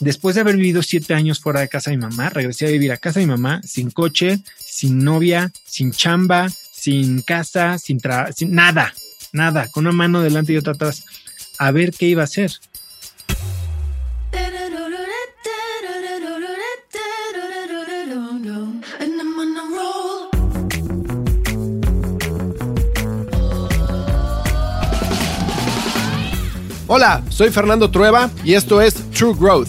Después de haber vivido siete años fuera de casa de mi mamá, regresé a vivir a casa de mi mamá sin coche, sin novia, sin chamba, sin casa, sin, nada, nada, con una mano delante y otra atrás, a ver qué iba a hacer. Hola, soy Fernando Trueba y esto es True Growth,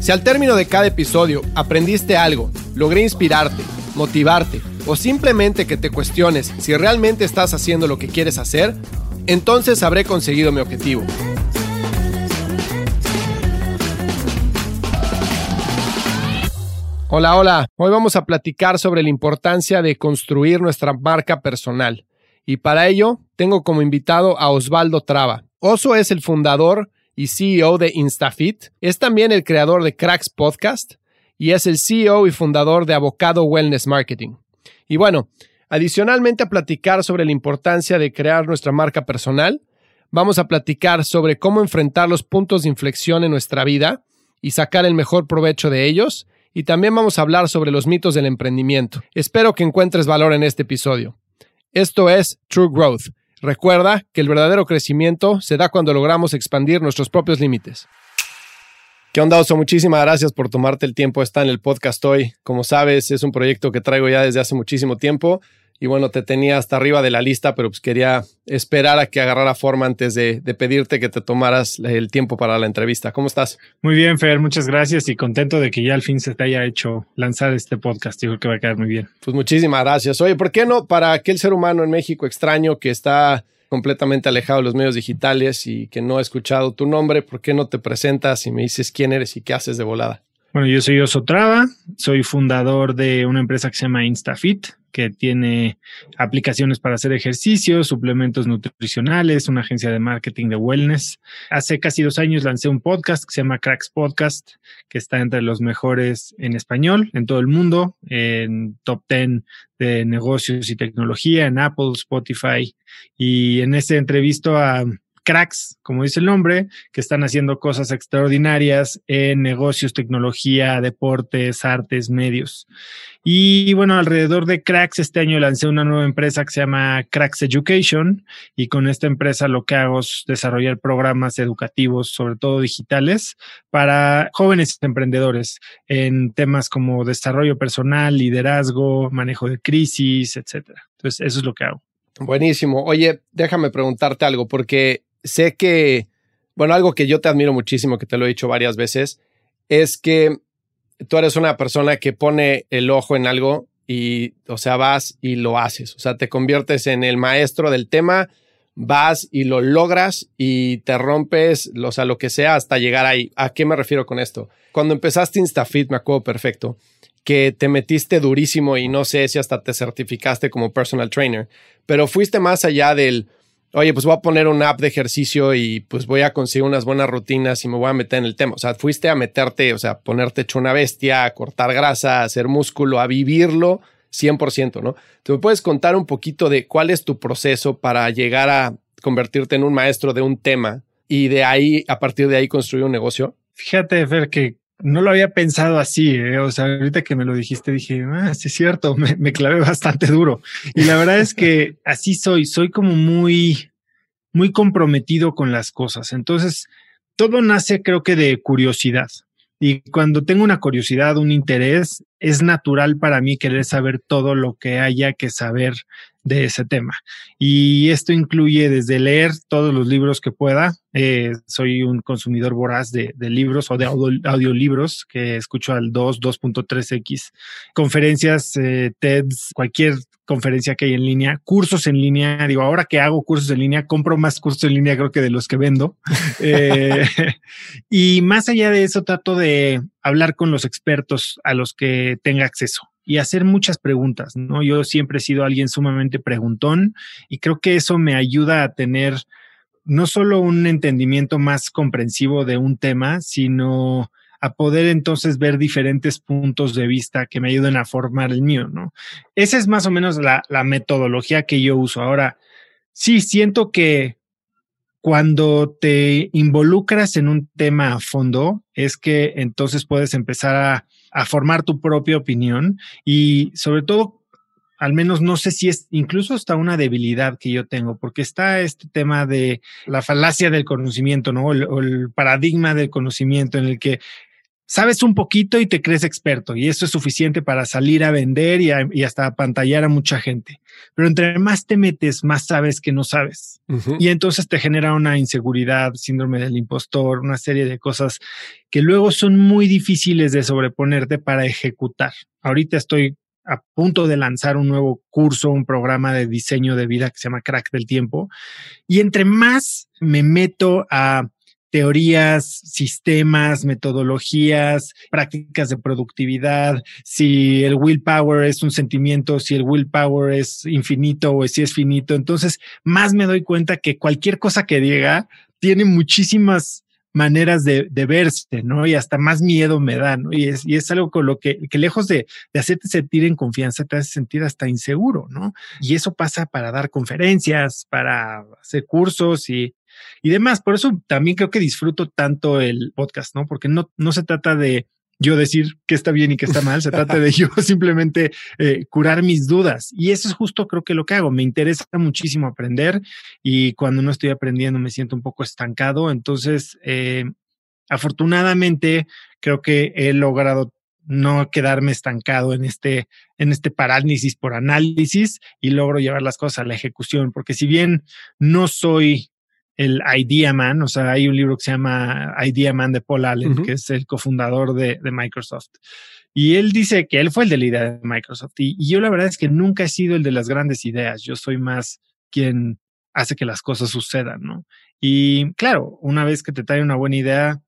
Si al término de cada episodio aprendiste algo, logré inspirarte, motivarte o simplemente que te cuestiones si realmente estás haciendo lo que quieres hacer, entonces habré conseguido mi objetivo. Hola, hola. Hoy vamos a platicar sobre la importancia de construir nuestra marca personal. Y para ello, tengo como invitado a Osvaldo Traba. Oso es el fundador y CEO de InstaFit. Es también el creador de Cracks Podcast y es el CEO y fundador de Avocado Wellness Marketing. Y bueno, adicionalmente a platicar sobre la importancia de crear nuestra marca personal, vamos a platicar sobre cómo enfrentar los puntos de inflexión en nuestra vida y sacar el mejor provecho de ellos y también vamos a hablar sobre los mitos del emprendimiento. Espero que encuentres valor en este episodio. Esto es True Growth. Recuerda que el verdadero crecimiento se da cuando logramos expandir nuestros propios límites. ¿Qué onda, Oso? Muchísimas gracias por tomarte el tiempo de estar en el podcast hoy. Como sabes, es un proyecto que traigo ya desde hace muchísimo tiempo y bueno, te tenía hasta arriba de la lista, pero pues quería esperar a que agarrara forma antes de, pedirte que te tomaras el tiempo para la entrevista. ¿Cómo estás? Muy bien, Fer, muchas gracias y contento de que ya al fin se te haya hecho lanzar este podcast. Yo creo que va a quedar muy bien. Pues muchísimas gracias. Oye, ¿por qué no para aquel ser humano en México extraño que está completamente alejado de los medios digitales y que no ha escuchado tu nombre, ¿por qué no te presentas y me dices quién eres y qué haces de volada? Bueno, yo soy Osotrava, soy fundador de una empresa que se llama InstaFit, que tiene aplicaciones para hacer ejercicio, suplementos nutricionales, una agencia de marketing de wellness. Hace casi dos años lancé un podcast que se llama Cracks Podcast, que está entre los mejores en español en todo el mundo, en top 10 de negocios y tecnología, en Apple, Spotify. Y en ese entrevisto a cracks, como dice el nombre, que están haciendo cosas extraordinarias en negocios, tecnología, deportes, artes, medios. Y bueno, alrededor de Cracks, este año lancé una nueva empresa que se llama Cracks Education y con esta empresa lo que hago es desarrollar programas educativos, sobre todo digitales, para jóvenes emprendedores en temas como desarrollo personal, liderazgo, manejo de crisis, etcétera. Entonces, eso es lo que hago. Buenísimo. Oye, déjame preguntarte algo, porque sé que, bueno, algo que yo te admiro muchísimo, que te lo he dicho varias veces, es que tú eres una persona que pone el ojo en algo y, o sea, vas y lo haces. O sea, te conviertes en el maestro del tema, vas y lo logras y te rompes, o sea, lo que sea hasta llegar ahí. ¿A qué me refiero con esto? Cuando empezaste InstaFit, me acuerdo perfecto, que te metiste durísimo y no sé si hasta te certificaste como personal trainer, pero fuiste más allá del oye, pues voy a poner una app de ejercicio y pues voy a conseguir unas buenas rutinas y me voy a meter en el tema. O sea, fuiste a meterte, o sea, ponerte hecho una bestia, a cortar grasa, a hacer músculo, a vivirlo 100%, ¿no? ¿Te me puedes contar un poquito de cuál es tu proceso para llegar a convertirte en un maestro de un tema y de ahí, a partir de ahí, construir un negocio? Fíjate, Fer, que no lo había pensado así, ¿eh? o sea, ahorita que me lo dijiste dije, ah, sí es cierto, me, me, clavé bastante duro. Y la verdad es que así soy, soy como muy, muy comprometido con las cosas. Entonces, todo nace creo que de curiosidad. Y cuando tengo una curiosidad, un interés, es natural para mí querer saber todo lo que haya que saber de ese tema. Y esto incluye desde leer todos los libros que pueda. Eh, soy un consumidor voraz de, libros o de audiolibros que escucho al 2, 2.3x, conferencias, eh, TEDs, cualquier conferencia que hay en línea, cursos en línea. Digo, ahora que hago cursos en línea, compro más cursos en línea, creo que de los que vendo. Eh, y más allá de eso, trato de hablar con los expertos a los que tenga acceso y hacer muchas preguntas, ¿no? Yo siempre he sido alguien sumamente preguntón y creo que eso me ayuda a tener no solo un entendimiento más comprensivo de un tema, sino a poder entonces ver diferentes puntos de vista que me ayuden a formar el mío, ¿no? Esa es más o menos la, metodología que yo uso. Ahora, sí, siento que cuando te involucras en un tema a fondo, es que entonces puedes empezar a, a formar tu propia opinión y sobre todo al menos no sé si es incluso hasta una debilidad que yo tengo, porque está este tema de la falacia del conocimiento, ¿no? o el, paradigma del conocimiento en el que sabes un poquito y te crees experto y eso es suficiente para salir a vender y, y hasta pantallar a mucha gente. Pero entre más te metes, más sabes que no sabes. Y entonces te genera una inseguridad, síndrome del impostor, una serie de cosas que luego son muy difíciles de sobreponerte para ejecutar. Ahorita estoy a punto de lanzar un nuevo curso, un programa de diseño de vida que se llama Crack del Tiempo. Y entre más me meto a teorías, sistemas, metodologías, prácticas de productividad, si el willpower es un sentimiento, si el willpower es infinito o si es finito. Entonces, más me doy cuenta que cualquier cosa que diga tiene muchísimas maneras de, verse, ¿no? Y hasta más miedo me da, ¿no? Y es, y es algo con lo que, que lejos de, de, hacerte sentir en confianza, te hace sentir hasta inseguro, ¿no? Y eso pasa para dar conferencias, para hacer cursos y, y demás. Por eso también creo que disfruto tanto el podcast, ¿no? Porque no, no se trata de yo decir qué está bien y qué está mal, se trata de yo simplemente eh, curar mis dudas. Y eso es justo creo que lo que hago. Me interesa muchísimo aprender y cuando no estoy aprendiendo me siento un poco estancado. Entonces, eh, afortunadamente, creo que he logrado no quedarme estancado en este, en este parálisis por análisis y logro llevar las cosas a la ejecución, porque si bien no soy el Idea Man, o sea, hay un libro que se llama Idea Man de Paul Allen, que es el cofundador de, Microsoft. Y él dice que él fue el de la idea de Microsoft. Y, y, yo la verdad es que nunca he sido el de las grandes ideas. Yo soy más quien hace que las cosas sucedan, ¿no? Y claro, una vez que te trae una buena idea,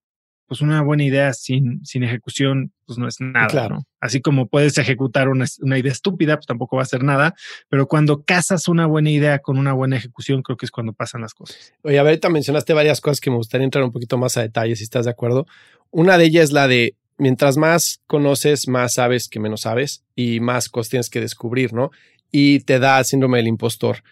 pues una buena idea sin, sin ejecución, pues no es nada. Claro. Así como puedes ejecutar una, una, idea estúpida, pues tampoco va a ser nada. Pero cuando casas una buena idea con una buena ejecución, creo que es cuando pasan las cosas. Oye, a ver, ahorita mencionaste varias cosas que me gustaría entrar un poquito más a detalle, si estás de acuerdo. Una de ellas es la de mientras más conoces, más sabes que menos sabes y más cosas tienes que descubrir, ¿no? Y te da síndrome del impostor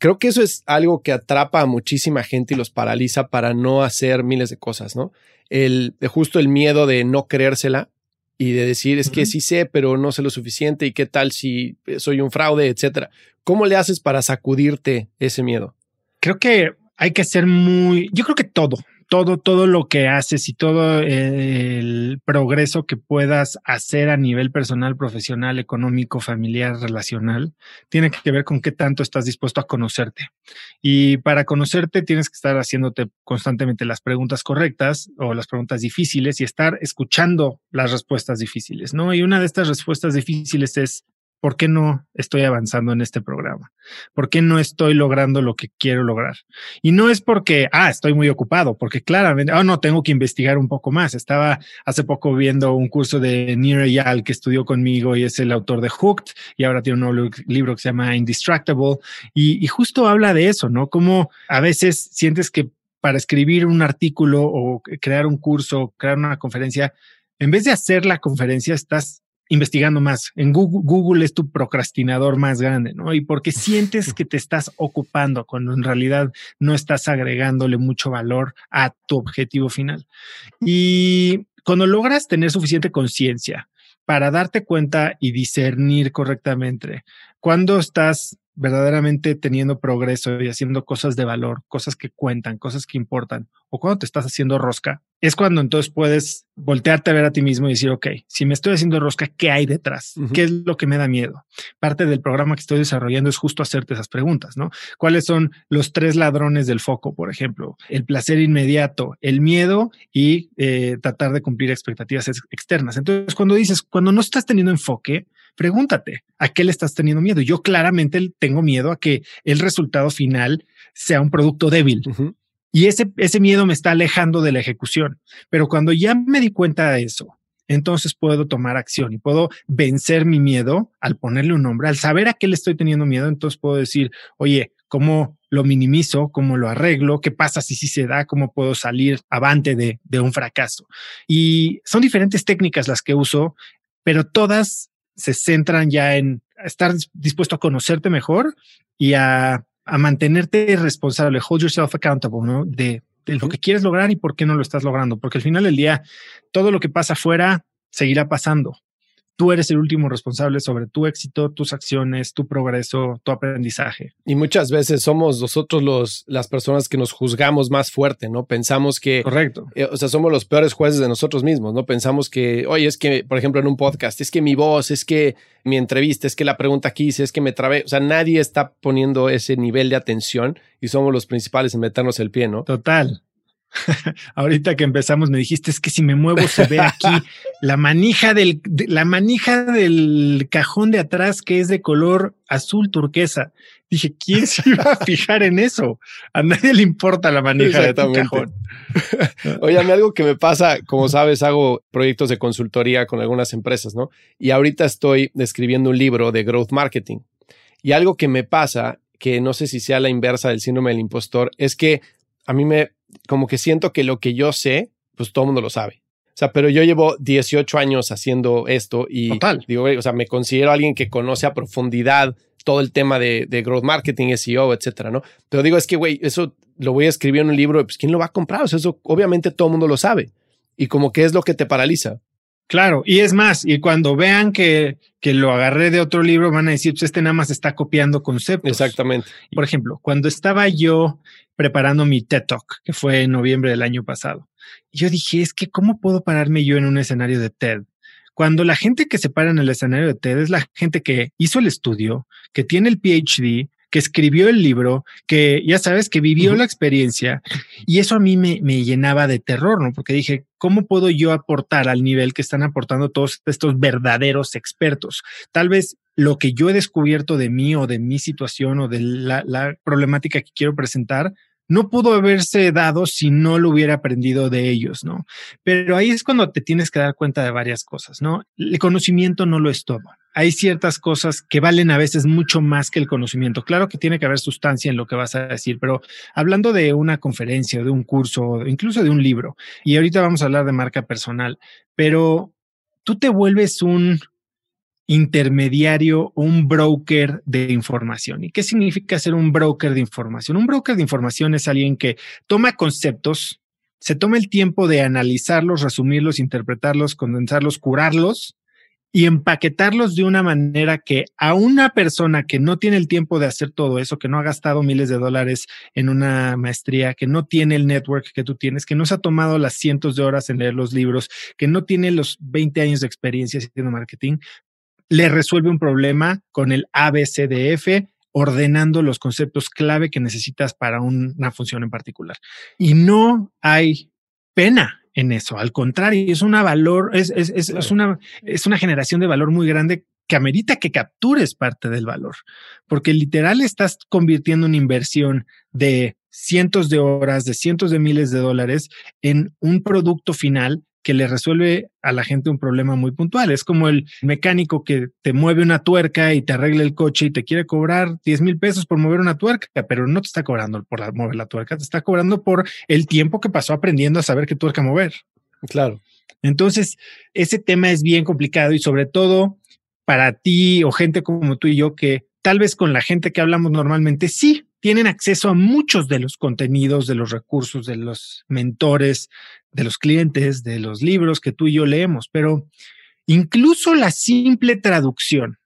creo que eso es algo que atrapa a muchísima gente y los paraliza para no hacer miles de cosas, ¿no? El, justo el miedo de no creérsela y de decir es que sí sé, pero no sé lo suficiente y qué tal si soy un fraude, etcétera. ¿Cómo le haces para sacudirte ese miedo? Creo que hay que ser muy, yo creo que todo, todo, todo lo que haces y todo el progreso que puedas hacer a nivel personal, profesional, económico, familiar, relacional, tiene que ver con qué tanto estás dispuesto a conocerte. Y para conocerte tienes que estar haciéndote constantemente las preguntas correctas o las preguntas difíciles y estar escuchando las respuestas difíciles, ¿no? Y una de estas respuestas difíciles es ¿por qué no estoy avanzando en este programa? ¿Por qué no estoy logrando lo que quiero lograr? Y no es porque, ah, estoy muy ocupado, porque claramente, oh, no, tengo que investigar un poco más. Estaba hace poco viendo un curso de Nir Eyal que estudió conmigo y es el autor de Hooked y ahora tiene un nuevo libro que se llama Indistractable y, y justo habla de eso, ¿no? Como a veces sientes que para escribir un artículo o crear un curso, crear una conferencia, en vez de hacer la conferencia, estás investigando más. En Google, Google es tu procrastinador más grande, ¿no? Y porque sientes que te estás ocupando cuando en realidad no estás agregándole mucho valor a tu objetivo final. Y cuando logras tener suficiente conciencia para darte cuenta y discernir correctamente cuando estás verdaderamente teniendo progreso y haciendo cosas de valor, cosas que cuentan, cosas que importan, o cuando te estás haciendo rosca, es cuando entonces puedes voltearte a ver a ti mismo y decir, ok, si me estoy haciendo rosca, ¿qué hay detrás? ¿Qué es lo que me da miedo? Parte del programa que estoy desarrollando es justo hacerte esas preguntas, ¿no? ¿Cuáles son los tres ladrones del foco, por ejemplo? El placer inmediato, el miedo y eh, tratar de cumplir expectativas externas. Entonces, cuando dices, cuando no estás teniendo enfoque, pregúntate, ¿a qué le estás teniendo miedo? Yo claramente tengo miedo a que el resultado final sea un producto débil. Y ese, ese miedo me está alejando de la ejecución. Pero cuando ya me di cuenta de eso, entonces puedo tomar acción y puedo vencer mi miedo al ponerle un nombre, al saber a qué le estoy teniendo miedo, entonces puedo decir, oye, ¿cómo lo minimizo? ¿Cómo lo arreglo? ¿Qué pasa si sí se da? ¿Cómo puedo salir avante de, de un fracaso? Y son diferentes técnicas las que uso, pero todas se centran ya en estar dispuesto a conocerte mejor y a, a mantenerte responsable, hold yourself accountable, ¿no? De, de lo que quieres lograr y por qué no lo estás logrando. Porque al final del día, todo lo que pasa afuera seguirá pasando. Tú eres el último responsable sobre tu éxito, tus acciones, tu progreso, tu aprendizaje. Y muchas veces somos nosotros los, las personas que nos juzgamos más fuerte, ¿no? Pensamos que... Correcto. Eh, o sea, somos los peores jueces de nosotros mismos, ¿no? Pensamos que, oye, es que, por ejemplo, en un podcast, es que mi voz, es que mi entrevista, es que la pregunta que hice, es que me trabé. O sea, nadie está poniendo ese nivel de atención y somos los principales en meternos el pie, ¿no? Total. Ahorita que empezamos me dijiste es que si me muevo se ve aquí la manija del la manija del cajón de atrás que es de color azul turquesa. Dije, ¿quién se iba a fijar en eso? A nadie le importa la manija del cajón. Oye, a mí algo que me pasa, como sabes, hago proyectos de consultoría con algunas empresas, ¿no? Y ahorita estoy escribiendo un libro de growth marketing. Y algo que me pasa, que no sé si sea la inversa del síndrome del impostor, es que a mí me como que siento que lo que yo sé, pues todo el mundo lo sabe. O sea, pero yo llevo 18 años haciendo esto y digo, o sea, me considero alguien que conoce a profundidad todo el tema de, growth marketing, SEO, etcétera, ¿no? Pero digo, es que, güey, eso lo voy a escribir en un libro, pues ¿quién lo va a comprar? O sea, eso obviamente todo el mundo lo sabe. Y como que es lo que te paraliza. Claro, y es más, y cuando vean que, que lo agarré de otro libro, van a decir, pues este nada más está copiando conceptos. Exactamente. Por ejemplo, cuando estaba yo preparando mi TED Talk, que fue en noviembre del año pasado, yo dije, es que ¿cómo puedo pararme yo en un escenario de TED? Cuando la gente que se para en el escenario de TED es la gente que hizo el estudio, que tiene el PhD, que escribió el libro, que ya sabes, que vivió la experiencia. Y eso a mí me, me llenaba de terror, ¿no? Porque dije, ¿cómo puedo yo aportar al nivel que están aportando todos estos verdaderos expertos? Tal vez lo que yo he descubierto de mí o de mi situación o de la, la problemática que quiero presentar, no pudo haberse dado si no lo hubiera aprendido de ellos, ¿no? Pero ahí es cuando te tienes que dar cuenta de varias cosas, ¿no? El conocimiento no lo es todo hay ciertas cosas que valen a veces mucho más que el conocimiento. Claro que tiene que haber sustancia en lo que vas a decir, pero hablando de una conferencia, de un curso, incluso de un libro, y ahorita vamos a hablar de marca personal, pero tú te vuelves un intermediario, un broker de información. ¿Y qué significa ser un broker de información? Un broker de información es alguien que toma conceptos, se toma el tiempo de analizarlos, resumirlos, interpretarlos, condensarlos, curarlos y empaquetarlos de una manera que a una persona que no tiene el tiempo de hacer todo eso, que no ha gastado miles de dólares en una maestría, que no tiene el network que tú tienes, que no se ha tomado las cientos de horas en leer los libros, que no tiene los 20 años de experiencia haciendo marketing, le resuelve un problema con el ABCDF ordenando los conceptos clave que necesitas para una función en particular. Y no hay pena en eso. Al contrario, es una valor, es, es, es, es, una, es una generación de valor muy grande que amerita que captures parte del valor, porque literal estás convirtiendo una inversión de cientos de horas, de cientos de miles de dólares en un producto final que le resuelve a la gente un problema muy puntual. Es como el mecánico que te mueve una tuerca y te arregla el coche y te quiere cobrar 10 mil pesos por mover una tuerca, pero no te está cobrando por mover la tuerca, te está cobrando por el tiempo que pasó aprendiendo a saber qué tuerca mover. Claro. Entonces, ese tema es bien complicado y sobre todo para ti o gente como tú y yo que tal vez con la gente que hablamos normalmente sí tienen acceso a muchos de los contenidos, de los recursos, de los mentores, de los clientes, de los libros que tú y yo leemos, pero incluso la simple traducción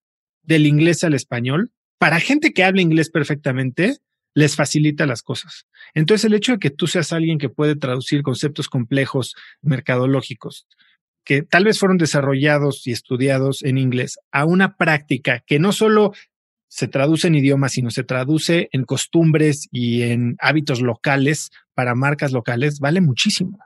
del inglés al español, para gente que habla inglés perfectamente, les facilita las cosas. Entonces, el hecho de que tú seas alguien que puede traducir conceptos complejos mercadológicos, que tal vez fueron desarrollados y estudiados en inglés, a una práctica que no solo se traduce en idiomas, sino se traduce en costumbres y en hábitos locales para marcas locales, vale muchísimo.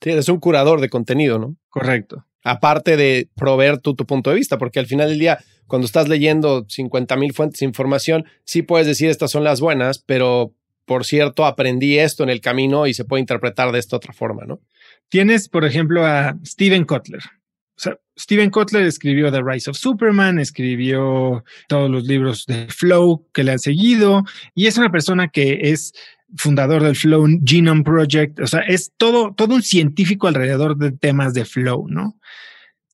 Sí, eres un curador de contenido, ¿no? Correcto. aparte de proveer tu, tu punto de vista, porque al final del día, cuando estás leyendo 50 mil fuentes de información, sí puedes decir estas son las buenas, pero por cierto, aprendí esto en el camino y se puede interpretar de esta otra forma, ¿no? Tienes, por ejemplo, a Steven Kotler. O sea, Steven Kotler escribió The Rise of Superman, escribió todos los libros de Flow que le han seguido y es una persona que es fundador del Flow Genome Project. O sea, es todo, todo un científico alrededor de temas de Flow, ¿no?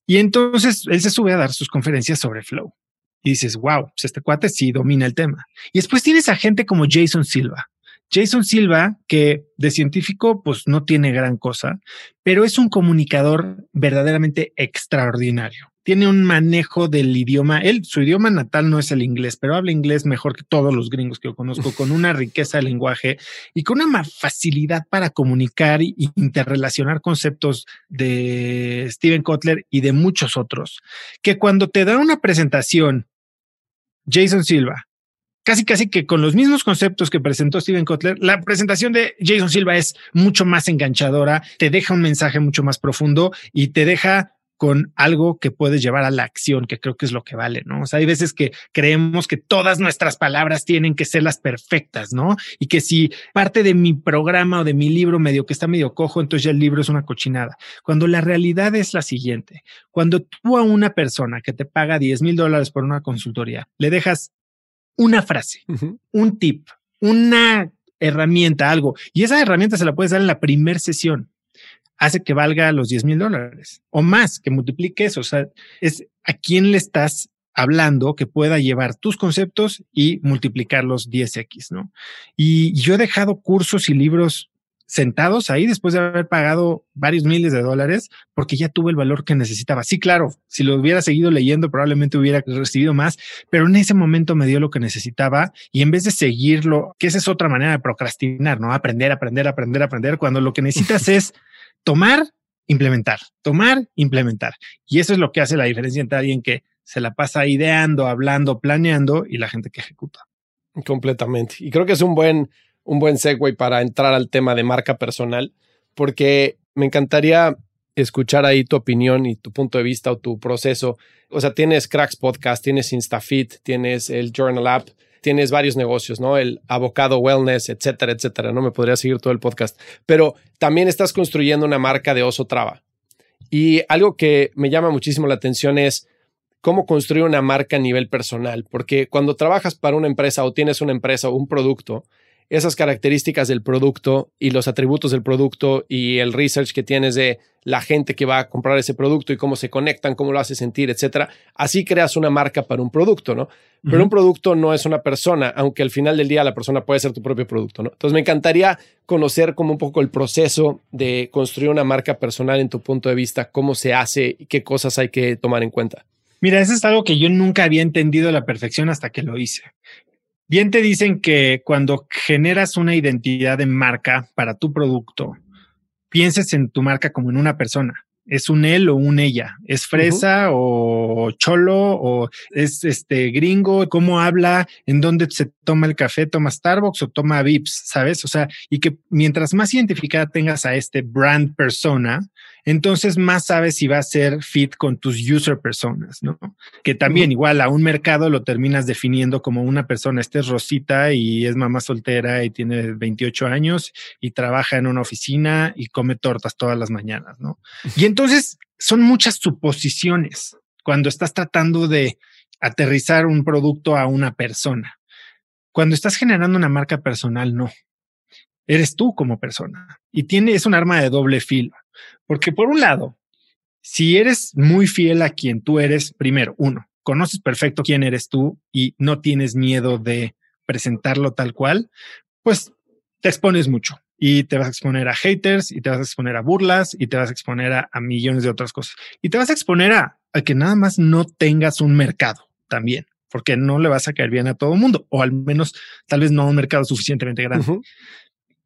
Y entonces él se sube a dar sus conferencias sobre Flow. Y dices, wow, pues este cuate sí domina el tema. Y después tienes a gente como Jason Silva. Jason Silva, que de científico pues no tiene gran cosa, pero es un comunicador verdaderamente extraordinario. Tiene un manejo del idioma. Él, su idioma natal no es el inglés, pero habla inglés mejor que todos los gringos que yo conozco, con una riqueza de lenguaje y con una facilidad para comunicar y interrelacionar conceptos de Steven Kotler y de muchos otros, que cuando te da una presentación, Jason Silva, casi casi que con los mismos conceptos que presentó Steven Kotler, la presentación de Jason Silva es mucho más enganchadora, te deja un mensaje mucho más profundo y te deja con algo que puedes llevar a la acción, que creo que es lo que vale, ¿no? O sea, hay veces que creemos que todas nuestras palabras tienen que ser las perfectas, ¿no? Y que si parte de mi programa o de mi libro medio que está medio cojo, entonces ya el libro es una cochinada. Cuando la realidad es la siguiente, cuando tú a una persona que te paga 10 mil dólares por una consultoría, le dejas una frase, un tip, una herramienta, algo, y esa herramienta se la puedes dar en la primera sesión hace que valga los 10 mil dólares o más, que multiplique eso. O sea, es a quién le estás hablando que pueda llevar tus conceptos y multiplicarlos 10x, ¿no? Y yo he dejado cursos y libros sentados ahí después de haber pagado varios miles de dólares porque ya tuve el valor que necesitaba. Sí, claro, si lo hubiera seguido leyendo probablemente hubiera recibido más, pero en ese momento me dio lo que necesitaba y en vez de seguirlo, que esa es otra manera de procrastinar, ¿no? Aprender, aprender, aprender, aprender, cuando lo que necesitas es tomar, implementar, tomar, implementar. Y eso es lo que hace la diferencia entre alguien que se la pasa ideando, hablando, planeando y la gente que ejecuta. Completamente. Y creo que es un buen, un buen segue para entrar al tema de marca personal, porque me encantaría escuchar ahí tu opinión y tu punto de vista o tu proceso. O sea, tienes Cracks Podcast, tienes InstaFit, tienes el Journal App, tienes varios negocios, ¿no? El avocado wellness, etcétera, etcétera. No me podría seguir todo el podcast, pero también estás construyendo una marca de oso traba. Y algo que me llama muchísimo la atención es cómo construir una marca a nivel personal, porque cuando trabajas para una empresa o tienes una empresa o un producto, esas características del producto y los atributos del producto y el research que tienes de la gente que va a comprar ese producto y cómo se conectan, cómo lo hace sentir, etcétera. Así creas una marca para un producto, ¿no? Pero un producto no es una persona, aunque al final del día la persona puede ser tu propio producto, ¿no? Entonces me encantaría conocer como un poco el proceso de construir una marca personal en tu punto de vista, cómo se hace y qué cosas hay que tomar en cuenta. Mira, eso es algo que yo nunca había entendido a la perfección hasta que lo hice. Bien te dicen que cuando generas una identidad de marca para tu producto, pienses en tu marca como en una persona. Es un él o un ella, es fresa o cholo o es este gringo, cómo habla, en dónde se toma el café, toma Starbucks o toma Vips, ¿sabes? O sea, y que mientras más identificada tengas a este brand persona, entonces más sabes si va a ser fit con tus user personas, ¿no? Que también igual a un mercado lo terminas definiendo como una persona, este es Rosita y es mamá soltera y tiene 28 años y trabaja en una oficina y come tortas todas las mañanas, ¿no? Y entonces son muchas suposiciones cuando estás tratando de aterrizar un producto a una persona. Cuando estás generando una marca personal, no. Eres tú como persona y tiene, es un arma de doble filo. Porque por un lado, si eres muy fiel a quien tú eres, primero, uno, conoces perfecto quién eres tú y no tienes miedo de presentarlo tal cual, pues te expones mucho y te vas a exponer a haters y te vas a exponer a burlas y te vas a exponer a, millones de otras cosas y te vas a exponer a, que nada más no tengas un mercado también, porque no le vas a caer bien a todo el mundo o al menos tal vez no un mercado suficientemente grande.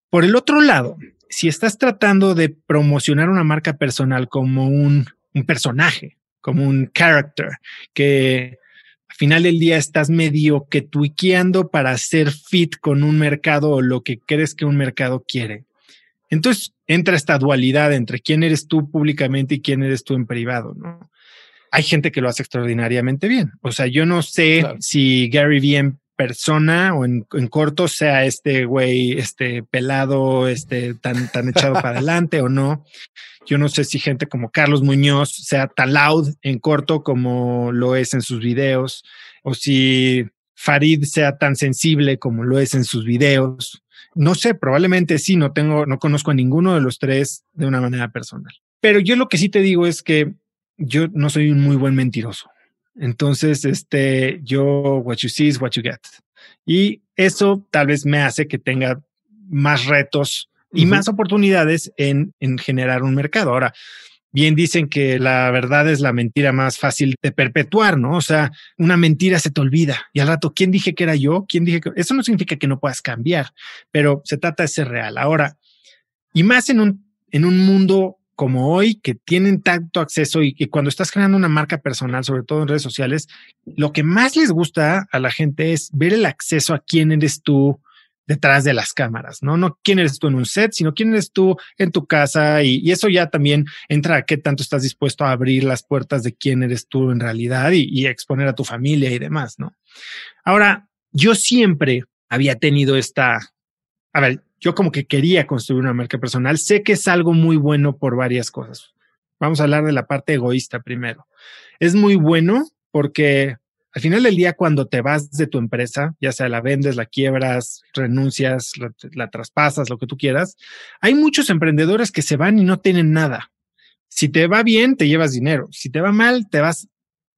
Por el otro lado, si estás tratando de promocionar una marca personal como un, personaje, como un character, que al final del día estás medio que tuiqueando para ser fit con un mercado o lo que crees que un mercado quiere. Entonces entra esta dualidad entre quién eres tú públicamente y quién eres tú en privado, ¿no? Hay gente que lo hace extraordinariamente bien. O sea, yo no sé si Gary Vee persona o en, corto sea este güey, este pelado, este tan, tan echado para adelante o no. Yo no sé si gente como Carlos Muñoz sea tan loud en corto como lo es en sus videos o si Farid sea tan sensible como lo es en sus videos. No sé, probablemente sí, no tengo, no conozco a ninguno de los tres de una manera personal. Pero yo lo que sí te digo es que yo no soy un muy buen mentiroso. Entonces, este, yo, what you see is what you get. Y eso tal vez me hace que tenga más retos y más oportunidades en, en generar un mercado. Ahora, bien dicen que la verdad es la mentira más fácil de perpetuar, ¿no? O sea, una mentira se te olvida y al rato, ¿quién dije que era yo? ¿Quién dije que... Eso no significa que no puedas cambiar, pero se trata de ser real. Ahora, y más en un, en un mundo como hoy, que tienen tanto acceso y que cuando estás creando una marca personal, sobre todo en redes sociales, lo que más les gusta a la gente es ver el acceso a quién eres tú, detrás de las cámaras, ¿no? No quién eres tú en un set, sino quién eres tú en tu casa y, eso ya también entra a qué tanto estás dispuesto a abrir las puertas de quién eres tú en realidad y, y exponer a tu familia y demás, ¿no? Ahora, yo siempre había tenido esta, a ver, yo como que quería construir una marca personal, sé que es algo muy bueno por varias cosas. Vamos a hablar de la parte egoísta primero. Es muy bueno porque al final del día, cuando te vas de tu empresa, ya sea la vendes, la quiebras, renuncias, la, traspasas, lo que tú quieras, hay muchos emprendedores que se van y no tienen nada. Si te va bien, te llevas dinero. Si te va mal, te vas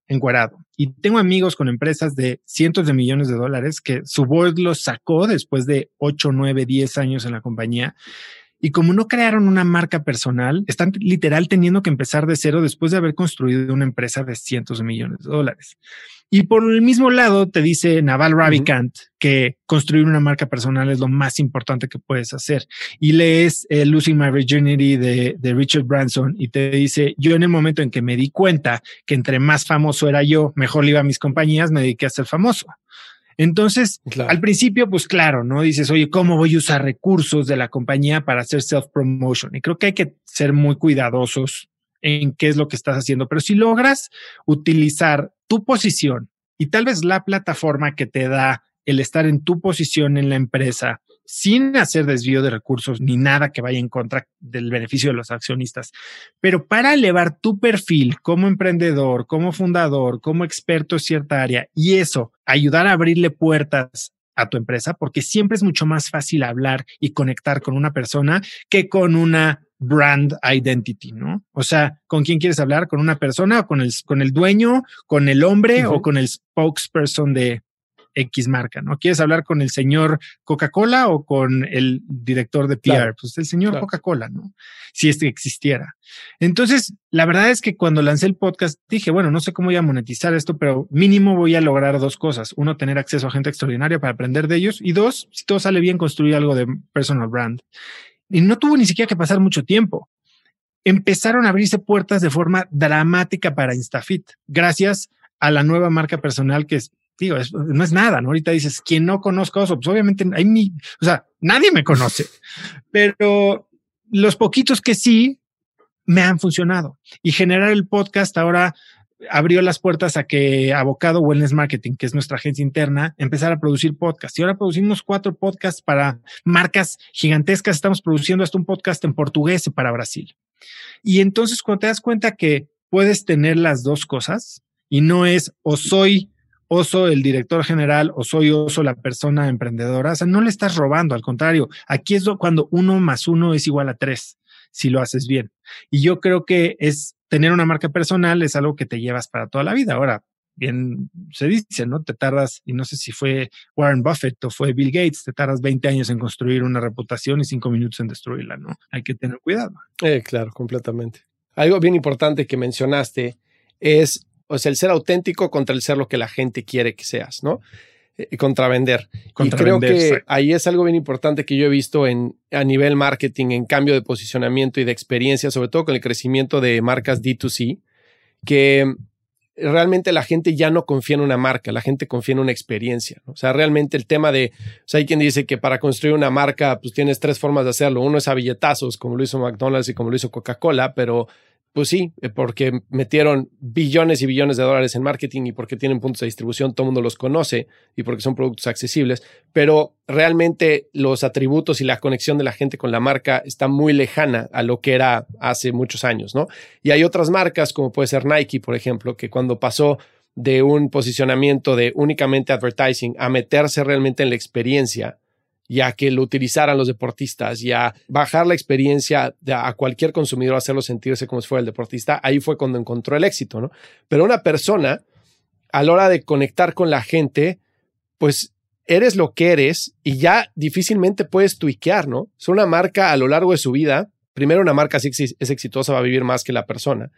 encuadrado. Y tengo amigos con empresas de cientos de millones de dólares que su board los sacó después de 8, 9, 10 años en la compañía y como no crearon una marca personal, están literal teniendo que empezar de cero después de haber construido una empresa de cientos de millones de dólares. Y por el mismo lado te dice Naval Ravikant que construir una marca personal es lo más importante que puedes hacer. Y lees eh, Losing My Virginity de, de Richard Branson y te dice, yo en el momento en que me di cuenta que entre más famoso era yo, mejor le iba a mis compañías, me dediqué a ser famoso. Entonces, al principio, pues claro, ¿no? Dices, oye, ¿cómo voy a usar recursos de la compañía para hacer self-promotion? Y creo que hay que ser muy cuidadosos en qué es lo que estás haciendo. Pero si logras utilizar tu posición y tal vez la plataforma que te da el estar en tu posición en la empresa sin hacer desvío de recursos ni nada que vaya en contra del beneficio de los accionistas. Pero para elevar tu perfil como emprendedor, como fundador, como experto en cierta área y eso, ayudar a abrirle puertas a tu empresa, porque siempre es mucho más fácil hablar y conectar con una persona que con una brand identity, ¿no? O sea, ¿con quién quieres hablar? ¿Con una persona o con el, con el dueño, con el hombre o con el spokesperson de, X marca, ¿no? ¿Quieres hablar con el señor Coca-Cola o con el director de PR? Pues el señor Coca-Cola, ¿no? Si este existiera. Entonces, la verdad es que cuando lancé el podcast dije, bueno, no sé cómo voy a monetizar esto, pero mínimo voy a lograr dos cosas. Uno, tener acceso a gente extraordinaria para aprender de ellos. Y dos, si todo sale bien, construir algo de personal brand. Y no tuvo ni siquiera que pasar mucho tiempo empezaron a abrirse puertas de forma dramática para Instafit, gracias a la nueva marca personal que es no es nada, ¿no? Ahorita dices, quien no conozca Oso, pues obviamente hay mi, o sea, nadie me conoce, pero los poquitos que sí me han funcionado y generar el podcast ahora abrió las puertas a que Avocado Wellness Marketing, que es nuestra agencia interna, empezara a producir podcasts. Y ahora producimos cuatro podcasts para marcas gigantescas. Estamos produciendo hasta un podcast en portugués para Brasil. Y entonces cuando te das cuenta que puedes tener las dos cosas y no es o soy Oso el director general o soy Oso la persona emprendedora. O sea, no le estás robando, al contrario, aquí es cuando uno más uno es igual a tres, si lo haces bien. Y yo creo que es tener una marca personal es algo que te llevas para toda la vida. Ahora, bien se dice, ¿no? Te tardas, y no sé si fue Warren Buffett o fue Bill Gates, te tardas 20 años en construir una reputación y 5 minutos en destruirla, ¿no? Hay que tener cuidado. Eh, claro, completamente. Algo bien importante que mencionaste es o sea, el ser auténtico contra el ser lo que la gente quiere que seas, ¿no? Eh, contra vender. y creo que ahí es algo bien importante que yo he visto en, a nivel marketing, en cambio de posicionamiento y de experiencia, sobre todo con el crecimiento de marcas D2C, que realmente la gente ya no confía en una marca, la gente confía en una experiencia. O sea, realmente el tema de, o sea, hay quien dice que para construir una marca, pues tienes tres formas de hacerlo. Uno es a billetazos, como lo hizo McDonald's y como lo hizo Coca-Cola, pero pues sí, eh, porque metieron billones y billones de dólares en marketing y porque tienen puntos de distribución, todo el mundo los conoce y porque son productos accesibles, pero realmente los atributos y la conexión de la gente con la marca está muy lejana a lo que era hace muchos años, ¿no? Y hay otras marcas, como puede ser Nike, por ejemplo, que cuando pasó de un posicionamiento de únicamente advertising a meterse realmente en la experiencia, ya que lo utilizaran los deportistas, ya bajar la experiencia a cualquier consumidor, hacerlo sentirse como si fuera el deportista, ahí fue cuando encontró el éxito, ¿no? Pero una persona, a la hora de conectar con la gente, pues eres lo que eres y ya difícilmente puedes tuiquear, ¿no? Es una marca a lo largo de su vida. Primero, una marca es exitosa va a vivir más que la persona.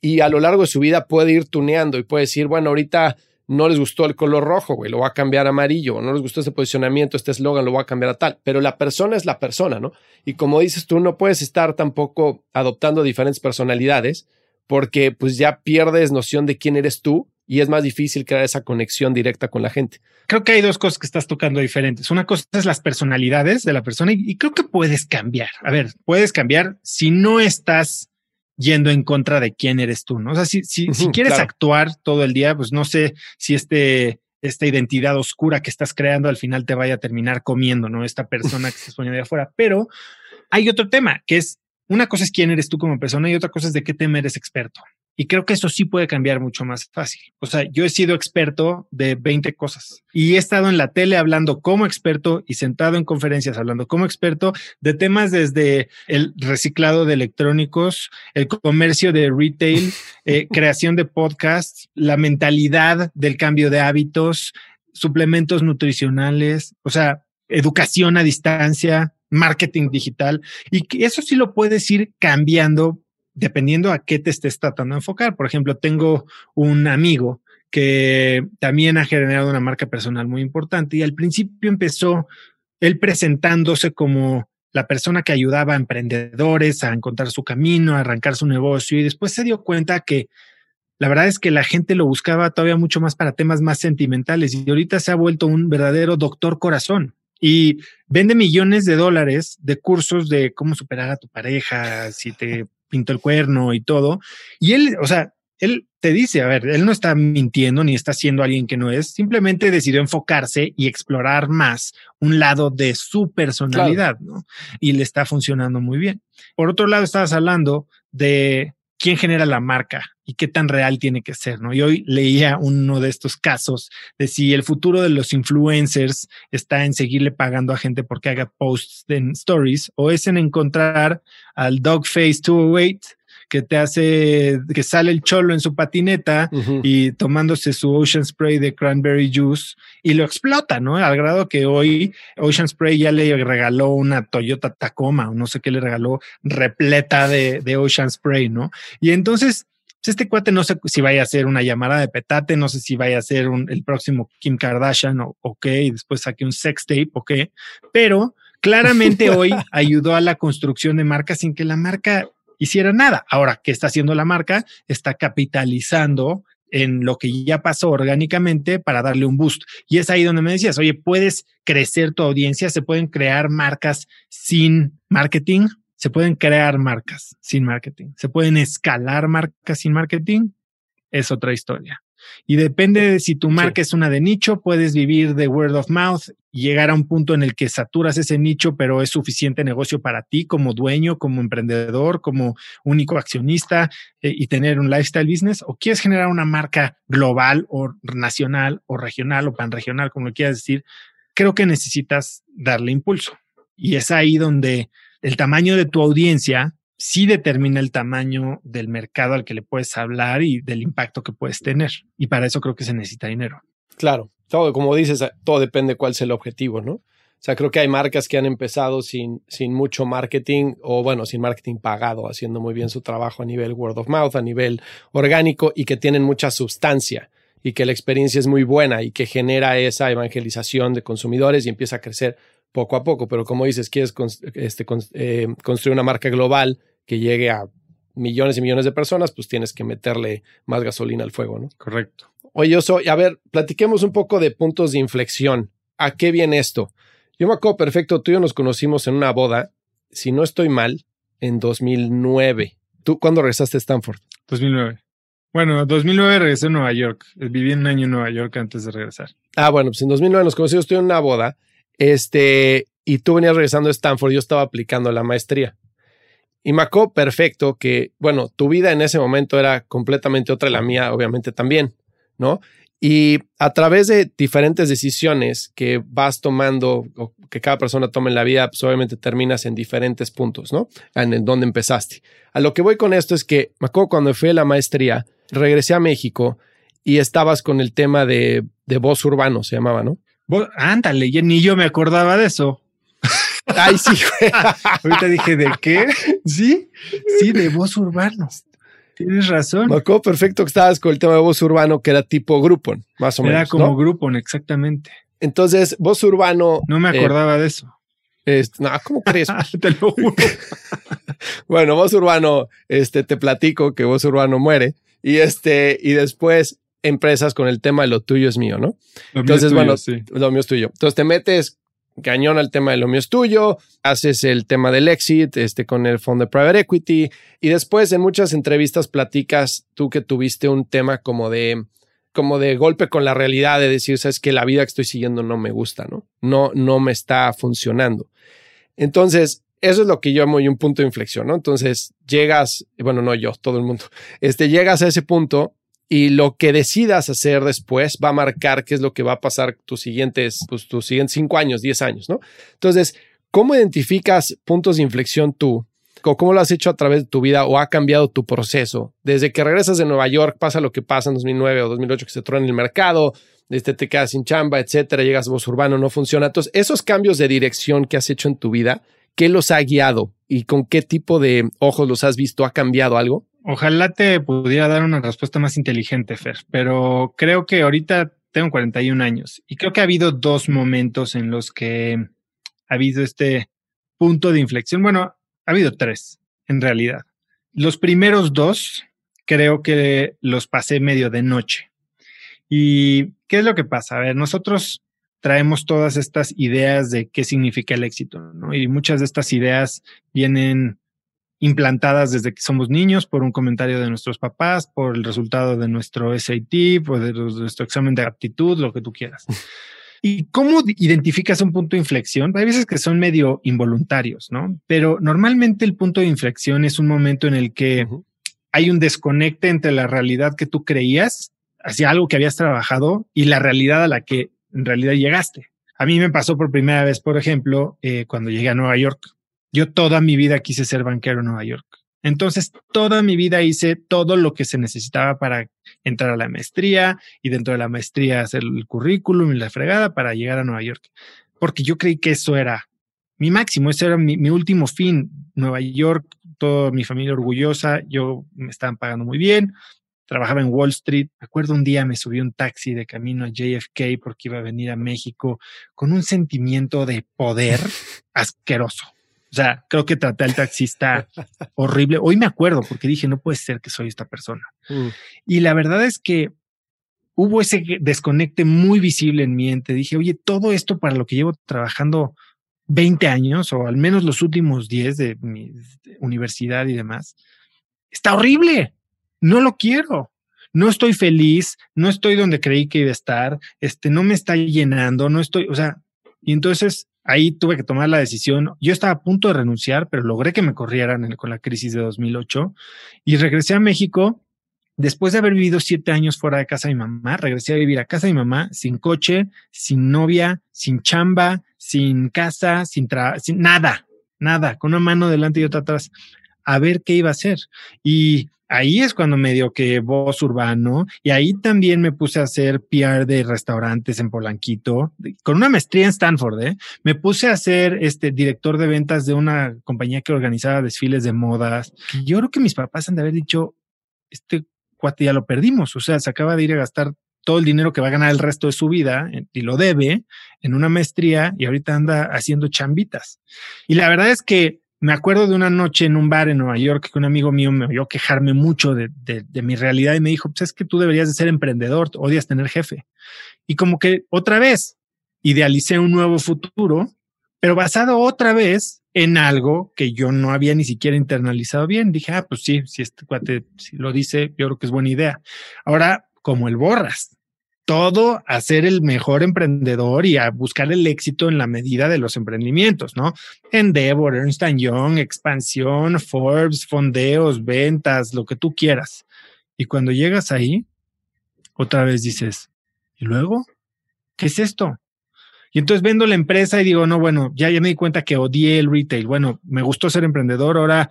Y a lo largo de su vida puede ir tuneando y puede decir, bueno, ahorita no les gustó el color rojo, güey, lo va a cambiar a amarillo, no les gustó este posicionamiento, este eslogan, lo va a cambiar a tal, pero la persona es la persona, ¿no? Y como dices tú, no puedes estar tampoco adoptando diferentes personalidades porque pues ya pierdes noción de quién eres tú y es más difícil crear esa conexión directa con la gente. Creo que hay dos cosas que estás tocando diferentes. Una cosa es las personalidades de la persona y, y creo que puedes cambiar. A ver, puedes cambiar si no estás yendo en contra de quién eres tú, ¿no? O sea, si, si, si quieres actuar todo el día, pues no sé si este, esta identidad oscura que estás creando al final te vaya a terminar comiendo, ¿no? Esta persona que estás poniendo de afuera. Pero hay otro tema que es, una cosa es quién eres tú como persona y otra cosa es de qué tema eres experto. Y creo que eso sí puede cambiar mucho más fácil. O sea, yo he sido experto de 20 cosas y he estado en la tele hablando como experto y sentado en conferencias hablando como experto de temas desde el reciclado de electrónicos, el comercio de retail, eh, creación de podcasts, la mentalidad del cambio de hábitos, suplementos nutricionales, o sea, educación a distancia, marketing digital y eso sí lo puedes ir cambiando dependiendo a qué te estés tratando de enfocar. Por ejemplo, tengo un amigo que también ha generado una marca personal muy importante y al principio empezó él presentándose como la persona que ayudaba a emprendedores a encontrar su camino, a arrancar su negocio y después se dio cuenta que la verdad es que la gente lo buscaba todavía mucho más para temas más sentimentales y ahorita se ha vuelto un verdadero doctor corazón y vende millones de dólares de cursos de cómo superar a tu pareja, si te pintó el cuerno y todo. Y él, o sea, él te dice, a ver, él no está mintiendo ni está siendo alguien que no es, simplemente decidió enfocarse y explorar más un lado de su personalidad, ¿no? Y le está funcionando muy bien. Por otro lado, estabas hablando de quién genera la marca y qué tan real tiene que ser, ¿no? Y hoy leía uno de estos casos de si el futuro de los influencers está en seguirle pagando a gente porque haga posts en stories o es en encontrar al Dogface 208 que te hace que sale el cholo en su patineta y tomándose su Ocean Spray de cranberry juice y lo explota, ¿no? Al grado que hoy Ocean Spray ya le regaló una Toyota Tacoma o no sé qué le regaló repleta de, de Ocean Spray, ¿no? Y entonces pues, este cuate no sé si vaya a ser una llamada de petate, no sé si vaya a ser un, el próximo Kim Kardashian o, o qué, y después saque un sex tape o qué, pero claramente hoy ayudó a la construcción de marca sin que la marca hiciera nada. Ahora, ¿qué está haciendo la marca? Está capitalizando en lo que ya pasó orgánicamente para darle un boost. Y es ahí donde me decías, oye, puedes crecer tu audiencia, se pueden crear marcas sin marketing, se pueden crear marcas sin marketing, se pueden escalar marcas sin marketing, es otra historia. Y depende de si tu marca es una de nicho, puedes vivir de word of mouth y llegar a un punto en el que saturas ese nicho, pero es suficiente negocio para ti como dueño, como emprendedor, como único accionista eh, y tener un lifestyle business. O quieres generar una marca global o nacional o regional o panregional, como lo quieras decir. Creo que necesitas darle impulso. Y es ahí donde el tamaño de tu audiencia sí determina el tamaño del mercado al que le puedes hablar y del impacto que puedes tener. Y para eso creo que se necesita dinero. Claro, todo, como dices, todo depende cuál es el objetivo, ¿no? O sea, creo que hay marcas que han empezado sin, sin mucho marketing o, bueno, sin marketing pagado, haciendo muy bien su trabajo a nivel word of mouth, a nivel orgánico y que tienen mucha sustancia y que la experiencia es muy buena y que genera esa evangelización de consumidores y empieza a crecer poco a poco, pero como dices, quieres este, eh, construir una marca global que llegue a millones y millones de personas, pues tienes que meterle más gasolina al fuego, ¿no? Correcto. Oye, yo soy, a ver, platiquemos un poco de puntos de inflexión. ¿A qué viene esto? Yo me acuerdo perfecto, tú y yo nos conocimos en una boda, si no estoy mal, en 2009. ¿Tú cuándo regresaste a Stanford? 2009. Bueno, 2009 regresé a Nueva York. Viví un año en Nueva York antes de regresar. Ah, bueno, pues en 2009 nos conocimos, estoy en una boda, este, y tú venías regresando a Stanford, yo estaba aplicando la maestría. Y me acuerdo perfecto que, bueno, tu vida en ese momento era completamente otra, la mía obviamente también, ¿no? Y a través de diferentes decisiones que vas tomando o que cada persona toma en la vida, pues obviamente terminas en diferentes puntos, ¿no? En, donde empezaste. A lo que voy con esto es que me acuerdo cuando fui a la maestría, regresé a México y estabas con el tema de, de voz urbano, se llamaba, ¿no? Ándale, ni yo me acordaba de eso. Ay, sí, güey. Ahorita dije, ¿de qué? Sí, sí, de voz urbano. Tienes razón. Me acuerdo perfecto que estabas con el tema de voz urbano, que era tipo Groupon, más o menos. Era como Groupon, exactamente. Entonces, voz urbano. No me eh, acordaba de eso. Este, no, ¿cómo crees? te lo juro. bueno, voz urbano, este, te platico que voz urbano muere. Y este, y después empresas con el tema de lo tuyo es mío, ¿no? Entonces, bueno, lo mío es tuyo. Entonces te metes cañón al tema de lo mío es tuyo, haces el tema del exit este, con el fondo de private equity y después en muchas entrevistas platicas tú que tuviste un tema como de como de golpe con la realidad de decir, sabes que la vida que estoy siguiendo no me gusta, ¿no? No, no me está funcionando. Entonces, eso es lo que yo llamo un punto de inflexión, ¿no? Entonces, llegas, bueno, no yo, todo el mundo, este, llegas a ese punto y lo que decidas hacer después va a marcar qué es lo que va a pasar tus siguientes, pues, tus siguientes cinco años, diez años, ¿no? Entonces, ¿cómo identificas puntos de inflexión tú? ¿Cómo lo has hecho a través de tu vida o ha cambiado tu proceso? Desde que regresas de Nueva York, pasa lo que pasa en 2009 o 2008 que se truena el mercado, este te quedas sin chamba, etcétera, llegas a voz urbano, no funciona. Entonces, esos cambios de dirección que has hecho en tu vida, ¿qué los ha guiado y con qué tipo de ojos los has visto? ¿Ha cambiado algo? Ojalá te pudiera dar una respuesta más inteligente, Fer, pero creo que ahorita tengo 41 años y creo que ha habido dos momentos en los que ha habido este punto de inflexión. Bueno, ha habido tres, en realidad. Los primeros dos creo que los pasé medio de noche. ¿Y qué es lo que pasa? A ver, nosotros traemos todas estas ideas de qué significa el éxito, ¿no? Y muchas de estas ideas vienen implantadas desde que somos niños por un comentario de nuestros papás, por el resultado de nuestro SAT, por de nuestro examen de aptitud, lo que tú quieras. ¿Y cómo identificas un punto de inflexión? Hay veces que son medio involuntarios, ¿no? Pero normalmente el punto de inflexión es un momento en el que hay un desconecte entre la realidad que tú creías hacia algo que habías trabajado y la realidad a la que en realidad llegaste. A mí me pasó por primera vez, por ejemplo, eh, cuando llegué a Nueva York. Yo toda mi vida quise ser banquero en Nueva York. Entonces, toda mi vida hice todo lo que se necesitaba para entrar a la maestría y dentro de la maestría hacer el currículum y la fregada para llegar a Nueva York. Porque yo creí que eso era mi máximo, ese era mi, mi último fin. Nueva York, toda mi familia orgullosa, yo me estaban pagando muy bien, trabajaba en Wall Street. Me acuerdo un día me subí un taxi de camino a JFK porque iba a venir a México con un sentimiento de poder asqueroso. O sea, creo que traté al taxista horrible. Hoy me acuerdo porque dije, no puede ser que soy esta persona. Mm. Y la verdad es que hubo ese desconecte muy visible en mi mente. Dije, oye, todo esto para lo que llevo trabajando 20 años o al menos los últimos 10 de mi universidad y demás, está horrible. No lo quiero. No estoy feliz, no estoy donde creí que iba a estar, este, no me está llenando, no estoy, o sea, y entonces ahí tuve que tomar la decisión. Yo estaba a punto de renunciar, pero logré que me corrieran con la crisis de 2008 y regresé a México. Después de haber vivido siete años fuera de casa de mi mamá, regresé a vivir a casa de mi mamá sin coche, sin novia, sin chamba, sin casa, sin, nada, nada, con una mano delante y otra atrás, a ver qué iba a hacer. Y ahí es cuando me dio que voz urbano y ahí también me puse a hacer PR de restaurantes en Polanquito con una maestría en Stanford. ¿eh? Me puse a ser este director de ventas de una compañía que organizaba desfiles de modas. Yo creo que mis papás han de haber dicho, este cuate ya lo perdimos. O sea, se acaba de ir a gastar todo el dinero que va a ganar el resto de su vida y lo debe en una maestría y ahorita anda haciendo chambitas. Y la verdad es que me acuerdo de una noche en un bar en Nueva York que un amigo mío me oyó quejarme mucho de, de, mi realidad y me dijo, pues es que tú deberías de ser emprendedor, odias tener jefe. Y como que otra vez idealicé un nuevo futuro, pero basado otra vez en algo que yo no había ni siquiera internalizado bien. Dije, ah, pues sí, si este cuate lo dice, yo creo que es buena idea. Ahora, como el borras, todo a ser el mejor emprendedor y a buscar el éxito en la medida de los emprendimientos, ¿no? Endeavor, Ernst Young, expansión, Forbes, fondeos, ventas, lo que tú quieras. Y cuando llegas ahí, otra vez dices, ¿y luego? ¿Qué es esto? Y entonces vendo la empresa y digo, no, bueno, ya, ya me di cuenta que odié el retail. Bueno, me gustó ser emprendedor, ahora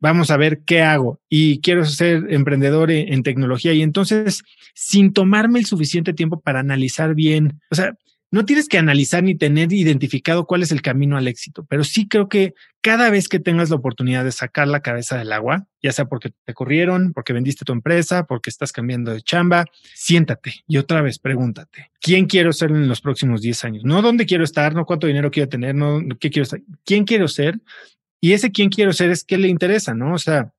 vamos a ver qué hago y quiero ser emprendedor en, tecnología. Y entonces, sin tomarme el suficiente tiempo para analizar bien, o sea, no tienes que analizar ni tener identificado cuál es el camino al éxito, pero sí creo que cada vez que tengas la oportunidad de sacar la cabeza del agua, ya sea porque te corrieron, porque vendiste tu empresa, porque estás cambiando de chamba, siéntate y otra vez pregúntate, ¿quién quiero ser en los próximos 10 años? No dónde quiero estar, no cuánto dinero quiero tener, no qué quiero estar, quién quiero ser y ese quién quiero ser es qué le interesa, ¿no? O sea,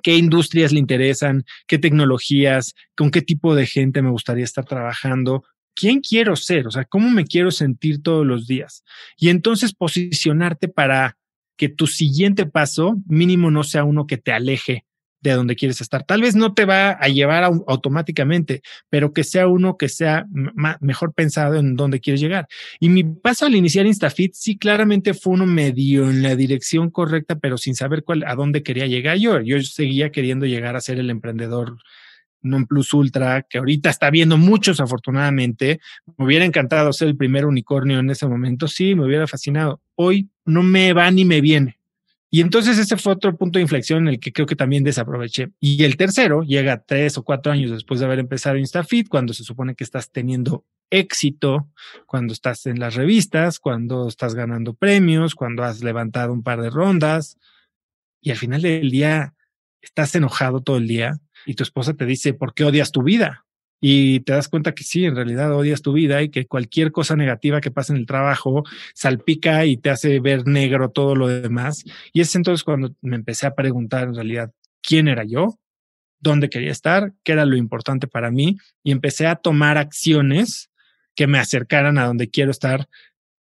qué industrias le interesan, qué tecnologías, con qué tipo de gente me gustaría estar trabajando, quién quiero ser, o sea, cómo me quiero sentir todos los días. Y entonces posicionarte para que tu siguiente paso mínimo no sea uno que te aleje de donde quieres estar. Tal vez no te va a llevar automáticamente, pero que sea uno que sea mejor pensado en dónde quieres llegar. Y mi paso al iniciar InstaFit sí claramente fue uno medio en la dirección correcta, pero sin saber cuál, a dónde quería llegar yo. Yo seguía queriendo llegar a ser el emprendedor non plus ultra, que ahorita está viendo muchos afortunadamente. Me hubiera encantado ser el primer unicornio en ese momento. Sí, me hubiera fascinado. Hoy no me va ni me viene. Y entonces ese fue otro punto de inflexión en el que creo que también desaproveché. Y el tercero llega tres o cuatro años después de haber empezado InstaFit, cuando se supone que estás teniendo éxito, cuando estás en las revistas, cuando estás ganando premios, cuando has levantado un par de rondas. Y al final del día estás enojado todo el día y tu esposa te dice, ¿por qué odias tu vida? Y te das cuenta que sí, en realidad odias tu vida y que cualquier cosa negativa que pasa en el trabajo salpica y te hace ver negro todo lo demás. Y es entonces cuando me empecé a preguntar en realidad quién era yo, dónde quería estar, qué era lo importante para mí y empecé a tomar acciones que me acercaran a donde quiero estar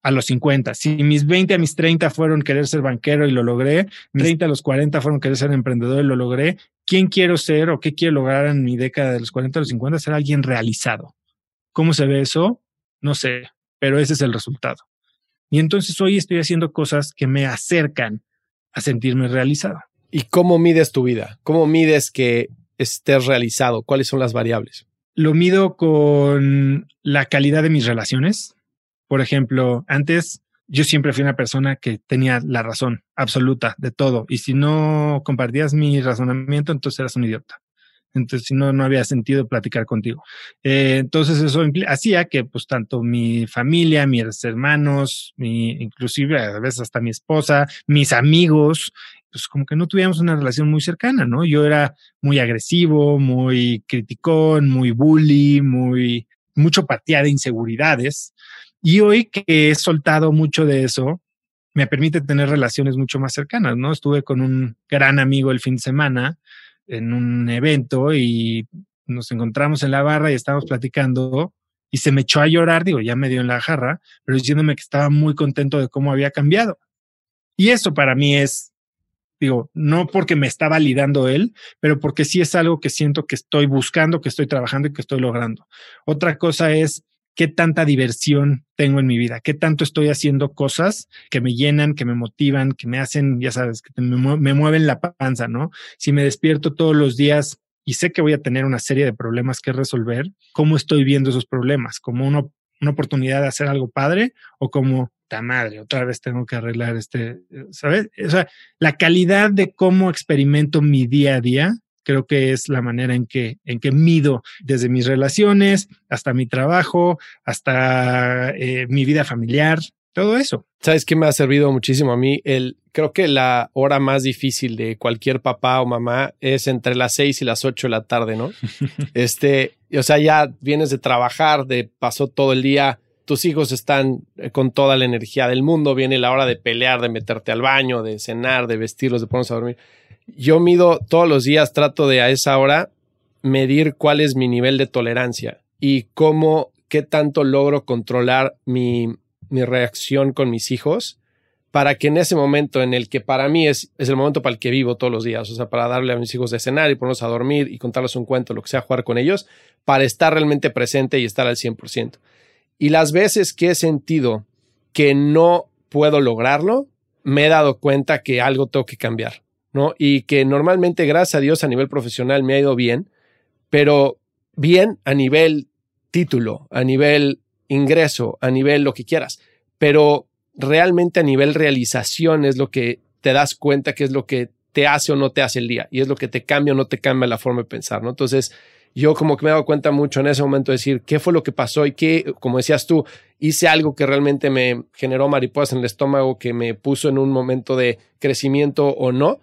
a los 50. Si mis 20 a mis 30 fueron querer ser banquero y lo logré, mis 30 a los 40 fueron querer ser emprendedor y lo logré, ¿quién quiero ser o qué quiero lograr en mi década de los 40 a los 50? Ser alguien realizado. ¿Cómo se ve eso? No sé, pero ese es el resultado. Y entonces hoy estoy haciendo cosas que me acercan a sentirme realizado. ¿Y cómo mides tu vida? ¿Cómo mides que estés realizado? ¿Cuáles son las variables? Lo mido con la calidad de mis relaciones, por ejemplo, antes yo siempre fui una persona que tenía la razón absoluta de todo. Y si no compartías mi razonamiento, entonces eras un idiota. Entonces, si no, no había sentido platicar contigo. Eh, entonces, eso hacía que, pues, tanto mi familia, mis hermanos, inclusive a veces hasta mi esposa, mis amigos, pues, como que no tuviéramos una relación muy cercana, ¿no? Yo era muy agresivo, muy criticón, muy bully, muy, mucho partía de inseguridades. Y hoy que he soltado mucho de eso, me permite tener relaciones mucho más cercanas, ¿no? Estuve con un gran amigo el fin de semana en un evento y nos encontramos en la barra y estábamos platicando y se me echó a llorar, digo, ya me dio en la jarra, pero diciéndome que estaba muy contento de cómo había cambiado. Y eso para mí es, digo, no porque me está validando él, pero porque sí es algo que siento que estoy buscando, que estoy trabajando y que estoy logrando. Otra cosa es qué tanta diversión tengo en mi vida, qué tanto estoy haciendo cosas que me llenan, que me motivan, que me hacen, ya sabes, que me, mueven la panza, ¿no? Si me despierto todos los días y sé que voy a tener una serie de problemas que resolver, ¿cómo estoy viendo esos problemas? ¿Como una, una oportunidad de hacer algo padre o como, ta madre, otra vez tengo que arreglar este, ¿sabes? O sea, la calidad de cómo experimento mi día a día creo que es la manera en que, en que mido desde mis relaciones hasta mi trabajo, hasta eh, mi vida familiar, todo eso. ¿Sabes qué me ha servido muchísimo a mí? El, creo que la hora más difícil de cualquier papá o mamá es entre las seis y las ocho de la tarde, ¿no? este, o sea, ya vienes de trabajar, de pasó todo el día tus hijos están eh, con toda la energía del mundo, viene la hora de pelear, de meterte al baño, de cenar, de vestirlos, de ponerse a dormir. Yo mido todos los días, trato de a esa hora medir cuál es mi nivel de tolerancia y cómo, qué tanto logro controlar mi, mi reacción con mis hijos para que en ese momento en el que para mí es, es el momento para el que vivo todos los días, o sea, para darle a mis hijos de cenar y ponerlos a dormir y contarles un cuento, lo que sea, jugar con ellos, para estar realmente presente y estar al 100%. Y las veces que he sentido que no puedo lograrlo, me he dado cuenta que algo tengo que cambiar, ¿no? Y que normalmente, gracias a Dios, a nivel profesional me ha ido bien, pero bien a nivel título, a nivel ingreso, a nivel lo que quieras, pero realmente a nivel realización es lo que te das cuenta que es lo que te hace o no te hace el día y es lo que te cambia o no te cambia la forma de pensar, ¿no? Entonces, yo como que me he dado cuenta mucho en ese momento de decir qué fue lo que pasó y qué, como decías tú, hice algo que realmente me generó mariposas en el estómago, que me puso en un momento de crecimiento o no.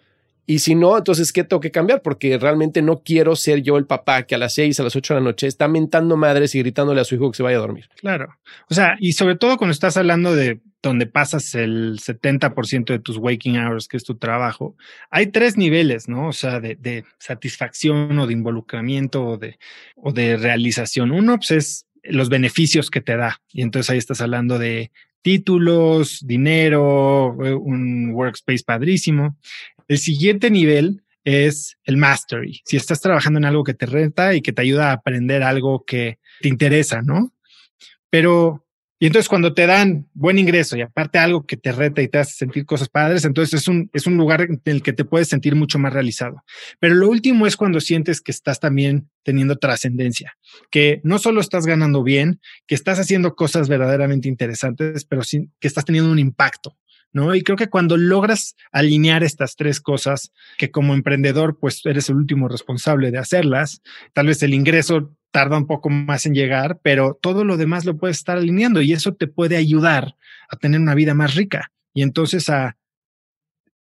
Y si no, entonces, ¿qué tengo que cambiar? Porque realmente no quiero ser yo el papá que a las seis, a las ocho de la noche está mentando madres y gritándole a su hijo que se vaya a dormir. Claro. O sea, y sobre todo cuando estás hablando de donde pasas el 70% de tus waking hours, que es tu trabajo, hay tres niveles, ¿no? O sea, de, satisfacción o de involucramiento o de, o de realización. Uno, pues es los beneficios que te da. Y entonces ahí estás hablando de títulos, dinero, eh, un workspace padrísimo. El siguiente nivel es el mastery. Si estás trabajando en algo que te renta y que te ayuda a aprender algo que te interesa, ¿no? Pero y entonces cuando te dan buen ingreso y aparte algo que te reta y te hace sentir cosas padres, entonces es un, es un lugar en el que te puedes sentir mucho más realizado. Pero lo último es cuando sientes que estás también teniendo trascendencia, que no solo estás ganando bien, que estás haciendo cosas verdaderamente interesantes, pero sí, que estás teniendo un impacto. ¿No? Y creo que cuando logras alinear estas tres cosas, que como emprendedor, pues eres el último responsable de hacerlas, tal vez el ingreso tarda un poco más en llegar, pero todo lo demás lo puedes estar alineando y eso te puede ayudar a tener una vida más rica. Y entonces a,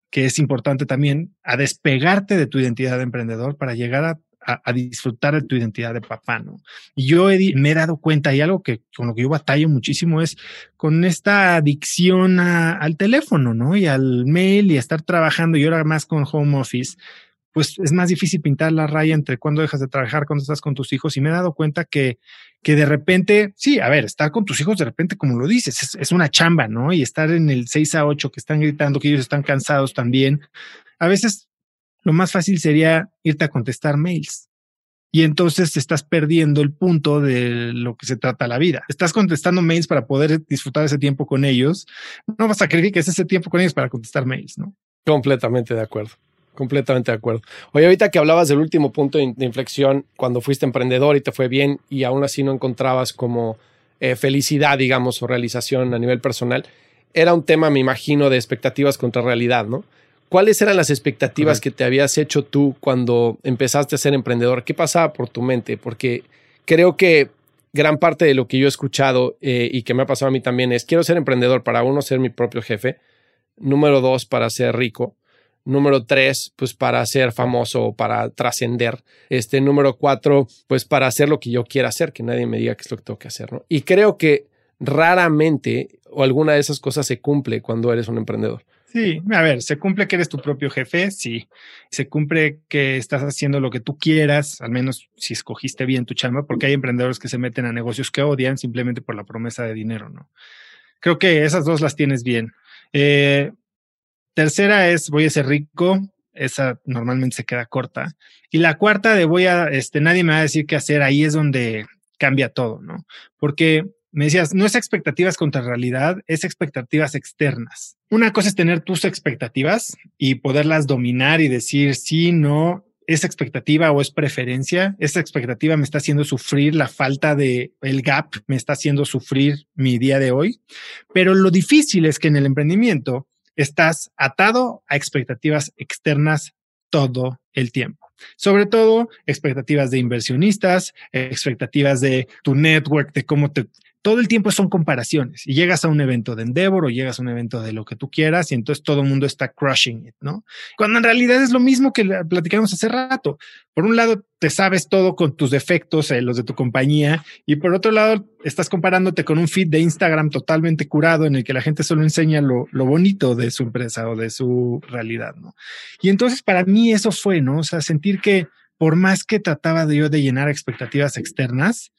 que es importante también, a despegarte de tu identidad de emprendedor para llegar a a, disfrutar de tu identidad de papá, ¿no? Y yo me he dado cuenta y algo que con lo que yo batallo muchísimo es con esta adicción al teléfono, ¿no? Y al mail y a estar trabajando y ahora más con home office, pues es más difícil pintar la raya entre cuando dejas de trabajar, cuando estás con tus hijos. Y me he dado cuenta que, que de repente, sí, a ver, estar con tus hijos de repente, como lo dices, es, es una chamba, ¿no? Y estar en el 6 a 8 que están gritando, que ellos están cansados también. A veces lo más fácil sería irte a contestar mails. Y entonces estás perdiendo el punto de lo que se trata la vida. Estás contestando mails para poder disfrutar ese tiempo con ellos. No vas a sacrifiques ese tiempo con ellos para contestar mails, ¿no? Completamente de acuerdo. Completamente de acuerdo. Oye, ahorita que hablabas del último punto de inflexión, cuando fuiste emprendedor y te fue bien y aún así no encontrabas como eh, felicidad, digamos, o realización a nivel personal, era un tema, me imagino, de expectativas contra realidad, ¿no? ¿Cuáles eran las expectativas que te habías hecho tú cuando empezaste a ser emprendedor? ¿Qué pasaba por tu mente? Porque creo que gran parte de lo que yo he escuchado eh, y que me ha pasado a mí también es, quiero ser emprendedor para uno, ser mi propio jefe. Número dos, para ser rico. Número tres, pues para ser famoso o para trascender. Este número cuatro, pues para hacer lo que yo quiera hacer, que nadie me diga qué es lo que tengo que hacer. ¿no? Y creo que raramente o alguna de esas cosas se cumple cuando eres un emprendedor. Sí, a ver, se cumple que eres tu propio jefe, sí. Se cumple que estás haciendo lo que tú quieras, al menos si escogiste bien tu chamba, porque hay emprendedores que se meten a negocios que odian simplemente por la promesa de dinero, ¿no? Creo que esas dos las tienes bien. Eh, tercera es voy a ser rico, esa normalmente se queda corta. Y la cuarta de voy a, este, nadie me va a decir qué hacer, ahí es donde cambia todo, ¿no? Porque me decías, no es expectativas contra realidad, es expectativas externas. Una cosa es tener tus expectativas y poderlas dominar y decir sí, no, es expectativa o es preferencia. Esa expectativa me está haciendo sufrir la falta de el gap, me está haciendo sufrir mi día de hoy. Pero lo difícil es que en el emprendimiento estás atado a expectativas externas todo el tiempo. Sobre todo expectativas de inversionistas, expectativas de tu network, de cómo te todo el tiempo son comparaciones y llegas a un evento de Endeavor o llegas a un evento de lo que tú quieras y entonces todo el mundo está crushing it, ¿no? Cuando en realidad es lo mismo que platicamos hace rato. Por un lado, te sabes todo con tus defectos, eh, los de tu compañía, y por otro lado, estás comparándote con un feed de Instagram totalmente curado en el que la gente solo enseña lo, lo bonito de su empresa o de su realidad, ¿no? Y entonces para mí eso fue, ¿no? O sea, sentir que por más que trataba de yo de llenar expectativas externas,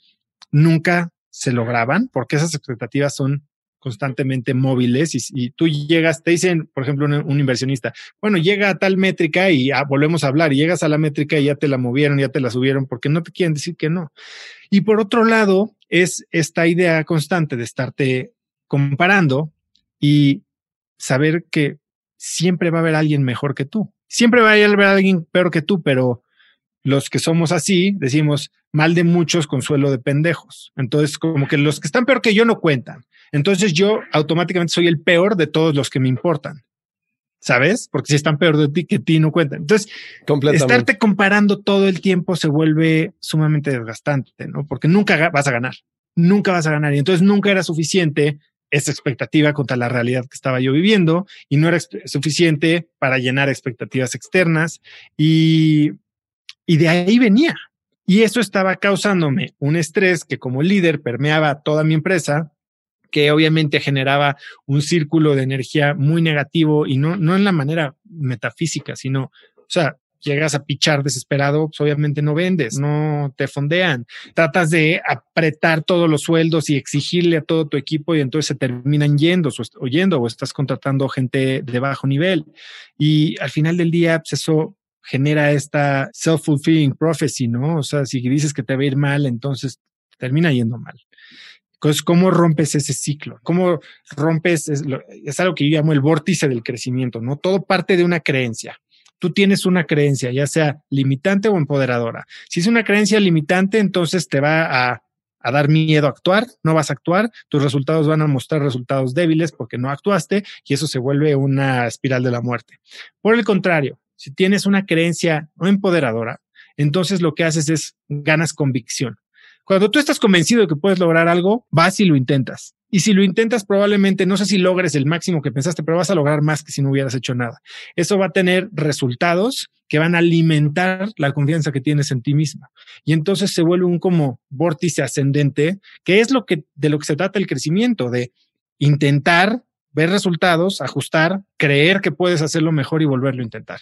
nunca se lograban porque esas expectativas son constantemente móviles y, tú llegas, te dicen, por ejemplo, un, inversionista, bueno, llega a tal métrica y volvemos a hablar, y llegas a la métrica y ya te la movieron, ya te la subieron, porque no te quieren decir que no. Y por otro lado, es esta idea constante de estarte comparando y saber que siempre va a haber alguien mejor que tú. Siempre va a haber alguien peor que tú, pero los que somos así decimos mal de muchos, consuelo de pendejos. Entonces, como que los que están peor que yo no cuentan. Entonces yo automáticamente soy el peor de todos los que me importan. ¿Sabes? Porque si están peor de ti que ti no cuentan. Entonces, estarte comparando todo el tiempo se vuelve sumamente desgastante, ¿no? Porque nunca vas a ganar, nunca vas a ganar. Y entonces nunca era suficiente esa expectativa contra la realidad que estaba yo viviendo y no era suficiente para llenar expectativas externas. Y y de ahí venía. Y eso estaba causándome un estrés que como líder permeaba toda mi empresa, que obviamente generaba un círculo de energía muy negativo y no, no en la manera metafísica, sino, o sea, llegas a pichar desesperado, pues obviamente no vendes, no te fondean. Tratas de apretar todos los sueldos y exigirle a todo tu equipo y entonces se terminan yendo o yendo o estás contratando gente de bajo nivel. Y al final del día, pues eso genera esta self-fulfilling prophecy, ¿no? O sea, si dices que te va a ir mal, entonces termina yendo mal. Entonces, ¿cómo rompes ese ciclo? ¿Cómo rompes? Es, es, algo que yo llamo el vórtice del crecimiento, ¿no? Todo parte de una creencia. Tú tienes una creencia, ya sea limitante o empoderadora. Si es una creencia limitante, entonces te va a, a dar miedo a actuar, no vas a actuar, tus resultados van a mostrar resultados débiles porque no actuaste y eso se vuelve una espiral de la muerte. Por el contrario, si tienes una creencia no empoderadora, entonces lo que haces es ganas convicción. Cuando tú estás convencido de que puedes lograr algo, vas y lo intentas. Y si lo intentas, probablemente, no sé si logres el máximo que pensaste, pero vas a lograr más que si no hubieras hecho nada. Eso va a tener resultados que van a alimentar la confianza que tienes en ti mismo. Y entonces se vuelve un como vórtice ascendente, que es lo que, de lo que se trata el crecimiento, de intentar ver resultados, ajustar, creer que puedes hacerlo mejor y volverlo a intentar.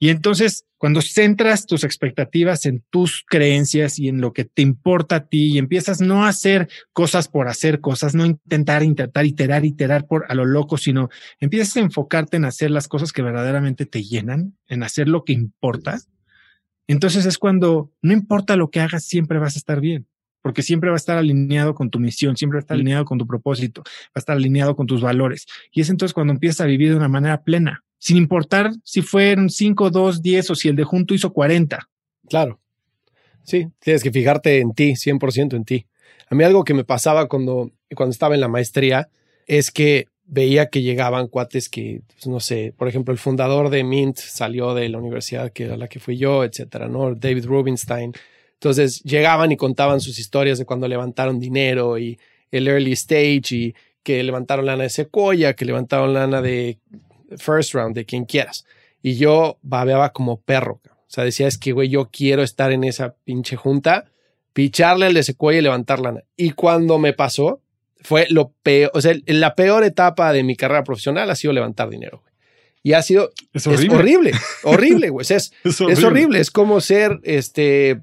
Y entonces, cuando centras tus expectativas en tus creencias y en lo que te importa a ti y empiezas no a hacer cosas por hacer cosas, no intentar, intentar, iterar, iterar por a lo loco, sino empiezas a enfocarte en hacer las cosas que verdaderamente te llenan, en hacer lo que importa. Entonces es cuando no importa lo que hagas, siempre vas a estar bien porque siempre va a estar alineado con tu misión, siempre va a estar alineado con tu propósito, va a estar alineado con tus valores. Y es entonces cuando empiezas a vivir de una manera plena, sin importar si fueron 5, 2, 10 o si el de junto hizo 40. Claro. Sí, tienes que fijarte en ti, 100% en ti. A mí algo que me pasaba cuando, cuando estaba en la maestría es que veía que llegaban cuates que, pues, no sé, por ejemplo, el fundador de Mint salió de la universidad que era la que fui yo, etcétera, ¿no? David Rubinstein entonces llegaban y contaban sus historias de cuando levantaron dinero y el early stage y que levantaron lana de Sequoia, que levantaron lana de first round, de quien quieras. Y yo babeaba como perro. O sea, decía, es que, güey, yo quiero estar en esa pinche junta, picharle al de Sequoia y levantar lana. Y cuando me pasó, fue lo peor, o sea, la peor etapa de mi carrera profesional ha sido levantar dinero. Güey. Y ha sido es horrible, horrible, güey. Es, es, horrible. es, horrible. es como ser este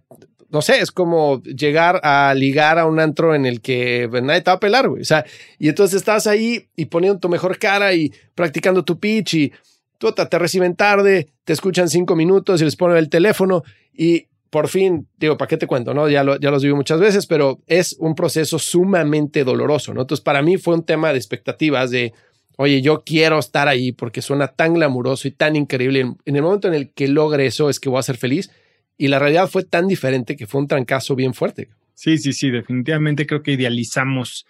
no sé, es como llegar a ligar a un antro en el que pues, nadie te va a pelar, güey. O sea, y entonces estás ahí y poniendo tu mejor cara y practicando tu pitch y tú te reciben tarde, te escuchan cinco minutos y les ponen el teléfono y por fin, digo, ¿para qué te cuento? No? Ya, lo, ya los vivo muchas veces, pero es un proceso sumamente doloroso, ¿no? Entonces, para mí fue un tema de expectativas de, oye, yo quiero estar ahí porque suena tan glamuroso y tan increíble. En, el momento en el que logre eso es que voy a ser feliz y la realidad fue tan diferente que fue un trancazo bien fuerte. Sí, sí, sí, definitivamente creo que idealizamos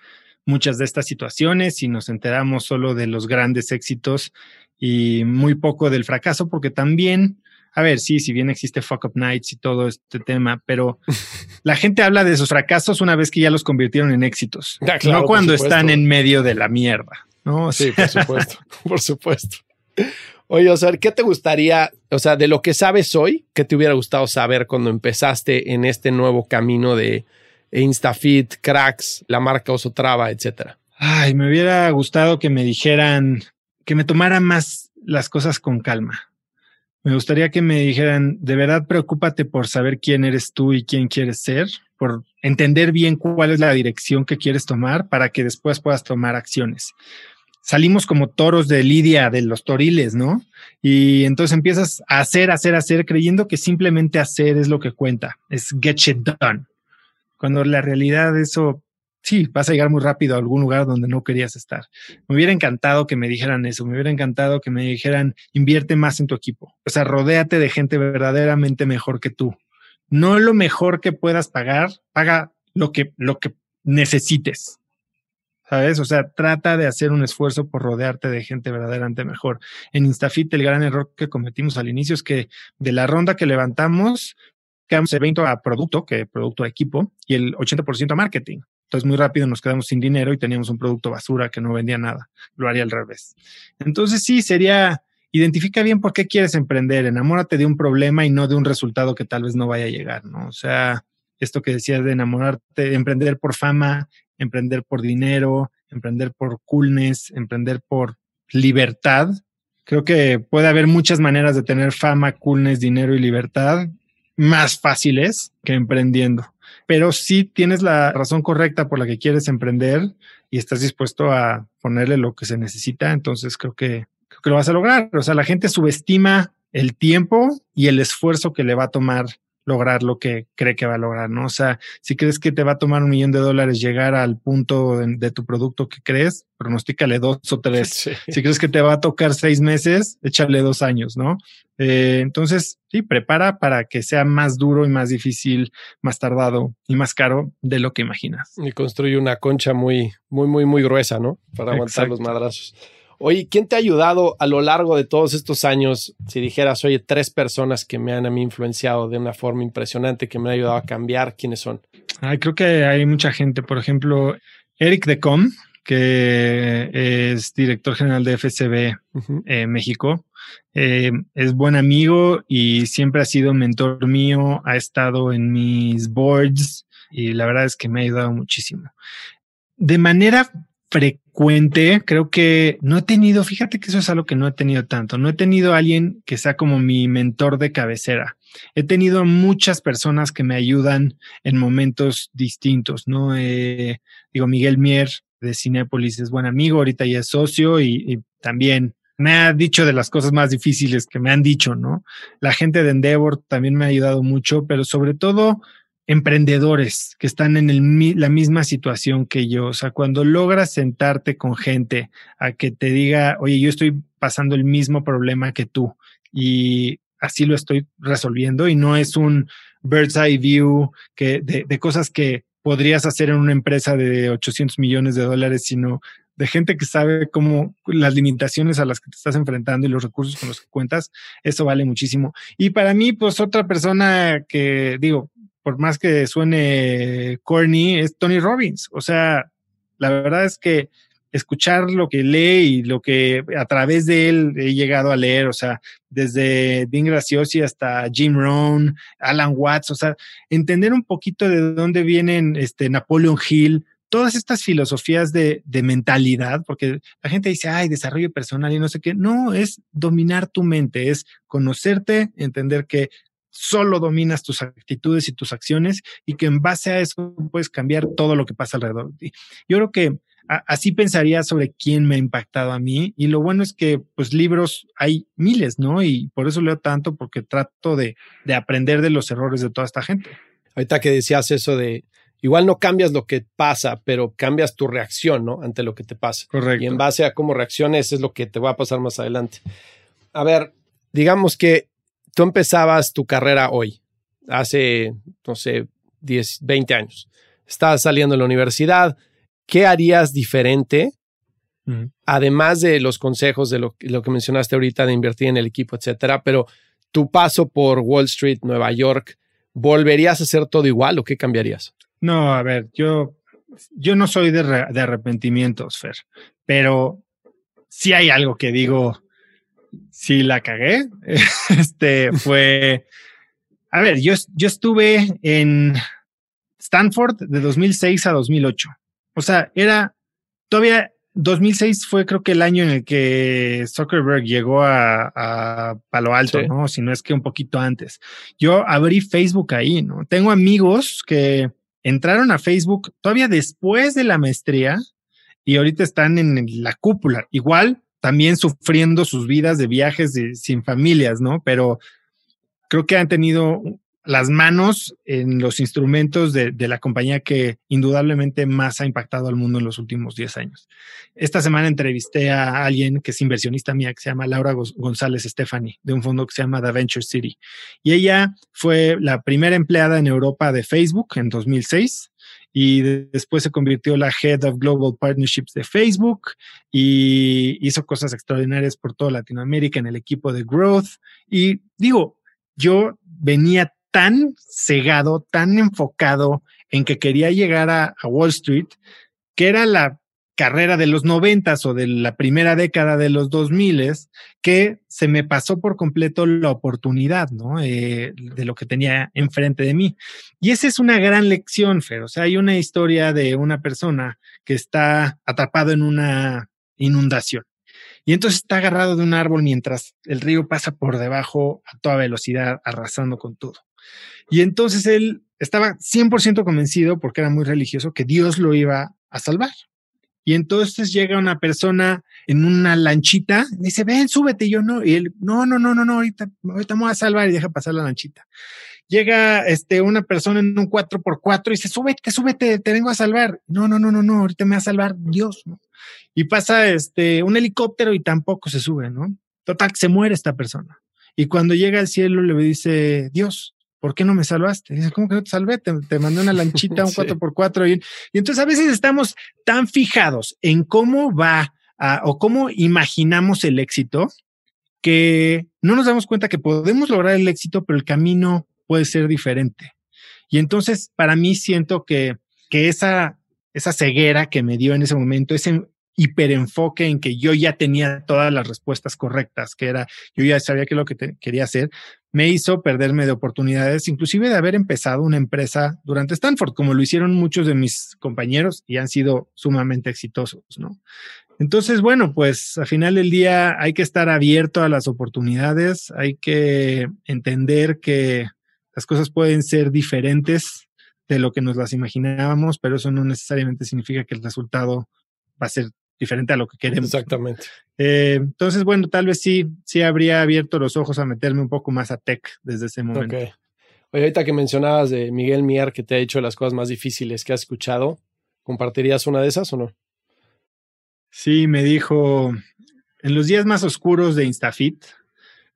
muchas de estas situaciones y nos enteramos solo de los grandes éxitos y muy poco del fracaso, porque también a ver, sí, si bien existe Fuck Up Nights y todo este tema, pero la gente habla de sus fracasos una vez que ya los convirtieron en éxitos, ah, no cuando están en medio de la mierda. ¿no? sí, por supuesto, por supuesto. Oye, o ¿qué te gustaría, o sea, de lo que sabes hoy, qué te hubiera gustado saber cuando empezaste en este nuevo camino de InstaFit, Cracks, la marca Osotrava, etcétera? Ay, me hubiera gustado que me dijeran, que me tomara más las cosas con calma. Me gustaría que me dijeran, de verdad preocúpate por saber quién eres tú y quién quieres ser, por entender bien cuál es la dirección que quieres tomar para que después puedas tomar acciones salimos como toros de lidia de los toriles, ¿no? Y entonces empiezas a hacer, hacer, hacer, creyendo que simplemente hacer es lo que cuenta, es get shit done. Cuando la realidad eso, sí, vas a llegar muy rápido a algún lugar donde no querías estar. Me hubiera encantado que me dijeran eso, me hubiera encantado que me dijeran, invierte más en tu equipo. O sea, rodéate de gente verdaderamente mejor que tú. No lo mejor que puedas pagar, paga lo que, lo que necesites. ¿Sabes? O sea, trata de hacer un esfuerzo por rodearte de gente verdaderamente mejor. En Instafit, el gran error que cometimos al inicio es que de la ronda que levantamos, quedamos el 20 a producto, que producto a equipo, y el 80% a marketing. Entonces, muy rápido nos quedamos sin dinero y teníamos un producto basura que no vendía nada. Lo haría al revés. Entonces, sí, sería, identifica bien por qué quieres emprender, enamórate de un problema y no de un resultado que tal vez no vaya a llegar, ¿no? O sea, esto que decías de enamorarte, de emprender por fama, emprender por dinero, emprender por coolness, emprender por libertad. Creo que puede haber muchas maneras de tener fama, coolness, dinero y libertad más fáciles que emprendiendo. Pero si tienes la razón correcta por la que quieres emprender y estás dispuesto a ponerle lo que se necesita, entonces creo que, creo que lo vas a lograr. O sea, la gente subestima el tiempo y el esfuerzo que le va a tomar lograr lo que cree que va a lograr, ¿no? O sea, si crees que te va a tomar un millón de dólares llegar al punto de, tu producto que crees, pronostícale dos o tres. Si crees que te va a tocar seis meses, échale dos años, ¿no? Eh, entonces, sí, prepara para que sea más duro y más difícil, más tardado y más caro de lo que imaginas. Y construye una concha muy, muy, muy, muy gruesa, ¿no? Para aguantar los madrazos. Oye, ¿quién te ha ayudado a lo largo de todos estos años? Si dijeras, oye, tres personas que me han a mí influenciado de una forma impresionante, que me han ayudado a cambiar, ¿quiénes son? Ay, creo que hay mucha gente. Por ejemplo, Eric Decom, que es director general de FCB eh, México. Eh, es buen amigo y siempre ha sido mentor mío, ha estado en mis boards y la verdad es que me ha ayudado muchísimo. De manera frecuente, creo que no he tenido, fíjate que eso es algo que no he tenido tanto, no he tenido a alguien que sea como mi mentor de cabecera. He tenido muchas personas que me ayudan en momentos distintos, ¿no? Eh, digo, Miguel Mier de Cinepolis es buen amigo, ahorita ya es socio y, y también me ha dicho de las cosas más difíciles que me han dicho, ¿no? La gente de Endeavor también me ha ayudado mucho, pero sobre todo emprendedores que están en el, la misma situación que yo. O sea, cuando logras sentarte con gente a que te diga, oye, yo estoy pasando el mismo problema que tú y así lo estoy resolviendo y no es un bird's eye view de, de cosas que podrías hacer en una empresa de 800 millones de dólares, sino de gente que sabe cómo las limitaciones a las que te estás enfrentando y los recursos con los que cuentas, eso vale muchísimo. Y para mí, pues otra persona que digo, por más que suene corny, es Tony Robbins. O sea, la verdad es que escuchar lo que lee y lo que a través de él he llegado a leer, o sea, desde Dean Graciosi hasta Jim Rohn, Alan Watts, o sea, entender un poquito de dónde vienen este Napoleon Hill, todas estas filosofías de, de mentalidad, porque la gente dice, ay, desarrollo personal y no sé qué, no, es dominar tu mente, es conocerte, entender que solo dominas tus actitudes y tus acciones y que en base a eso puedes cambiar todo lo que pasa alrededor de ti. Yo creo que así pensaría sobre quién me ha impactado a mí y lo bueno es que pues libros hay miles, ¿no? Y por eso leo tanto porque trato de, de aprender de los errores de toda esta gente. Ahorita que decías eso de igual no cambias lo que pasa, pero cambias tu reacción, ¿no? Ante lo que te pasa. Correcto. Y en base a cómo reacciones es lo que te va a pasar más adelante. A ver, digamos que tú empezabas tu carrera hoy, hace, no sé, 10, 20 años. Estás saliendo de la universidad. ¿Qué harías diferente? Además de los consejos de lo, lo, que mencionaste ahorita de invertir en el equipo, etcétera, pero tu paso por Wall Street, Nueva York, ¿volverías a hacer todo igual o qué cambiarías? No, a ver, yo, yo no soy de, de arrepentimientos, Fer, pero si hay algo que digo, si la cagué, este fue, a ver, yo, yo estuve en Stanford de 2006 a 2008. O sea, era todavía 2006 fue creo que el año en el que Zuckerberg llegó a, Palo Alto, ¿no? Si no es que un poquito antes. Yo abrí Facebook ahí, ¿no? Tengo amigos que entraron a Facebook todavía después de la maestría y ahorita están en la cúpula. Igual también sufriendo sus vidas de viajes de, sin familias, ¿no? Pero creo que han tenido las manos en los instrumentos de, la compañía que indudablemente más ha impactado al mundo en los últimos 10 años. Esta semana entrevisté a alguien que es inversionista mía, que se llama Laura González Stephanie, de un fondo que se llama The Venture City. Y ella fue la primera empleada en Europa de Facebook en 2006 y después se convirtió la Head of Global Partnerships de Facebook y hizo cosas extraordinarias por toda Latinoamérica en el equipo de Growth. Y digo, yo venía tan cegado, tan enfocado en que quería llegar a, Wall Street, que era la carrera de los noventas o de la primera década de los dos miles, que se me pasó por completo la oportunidad, ¿no? Eh, de lo que tenía enfrente de mí. Y esa es una gran lección, Fer. O sea, hay una historia de una persona que está atrapado en una inundación. Y entonces está agarrado de un árbol mientras el río pasa por debajo a toda velocidad, arrasando con todo. Y entonces él estaba 100% convencido, porque era muy religioso, que Dios lo iba a salvar. Y entonces llega una persona en una lanchita, y dice, ven, súbete, y yo no, y él, no, no, no, no, no, ahorita, ahorita me voy a salvar y deja pasar la lanchita. Llega este, una persona en un 4x4 y dice, súbete, súbete, te vengo a salvar. No, no, no, no, no, ahorita me va a salvar Dios, ¿no? Y pasa este, un helicóptero y tampoco se sube, ¿no? Total, se muere esta persona. Y cuando llega al cielo le dice, Dios, ¿por qué no me salvaste? Dice, ¿cómo que no te salvé? Te, mandé una lanchita, un 4x4. Y, y, entonces a veces estamos tan fijados en cómo va o cómo imaginamos el éxito que no nos damos cuenta que podemos lograr el éxito, pero el camino puede ser diferente. Y entonces, para mí, siento que, que esa, esa ceguera que me dio en ese momento, ese hiperenfoque en que yo ya tenía todas las respuestas correctas, que era, yo ya sabía qué es lo que quería hacer, me hizo perderme de oportunidades, inclusive de haber empezado una empresa durante Stanford, como lo hicieron muchos de mis compañeros y han sido sumamente exitosos, ¿no? Entonces, bueno, pues al final del día hay que estar abierto a las oportunidades, hay que entender que las cosas pueden ser diferentes de lo que nos las imaginábamos, pero eso no necesariamente significa que el resultado va a ser diferente a lo que queremos. Exactamente. Eh, entonces, bueno, tal vez sí, sí habría abierto los ojos a meterme un poco más a tech desde ese momento. Oye, ahorita que mencionabas de Miguel Mier, que te ha hecho las cosas más difíciles que has escuchado, ¿compartirías una de esas o no? Sí, me dijo, en los días más oscuros de Instafit,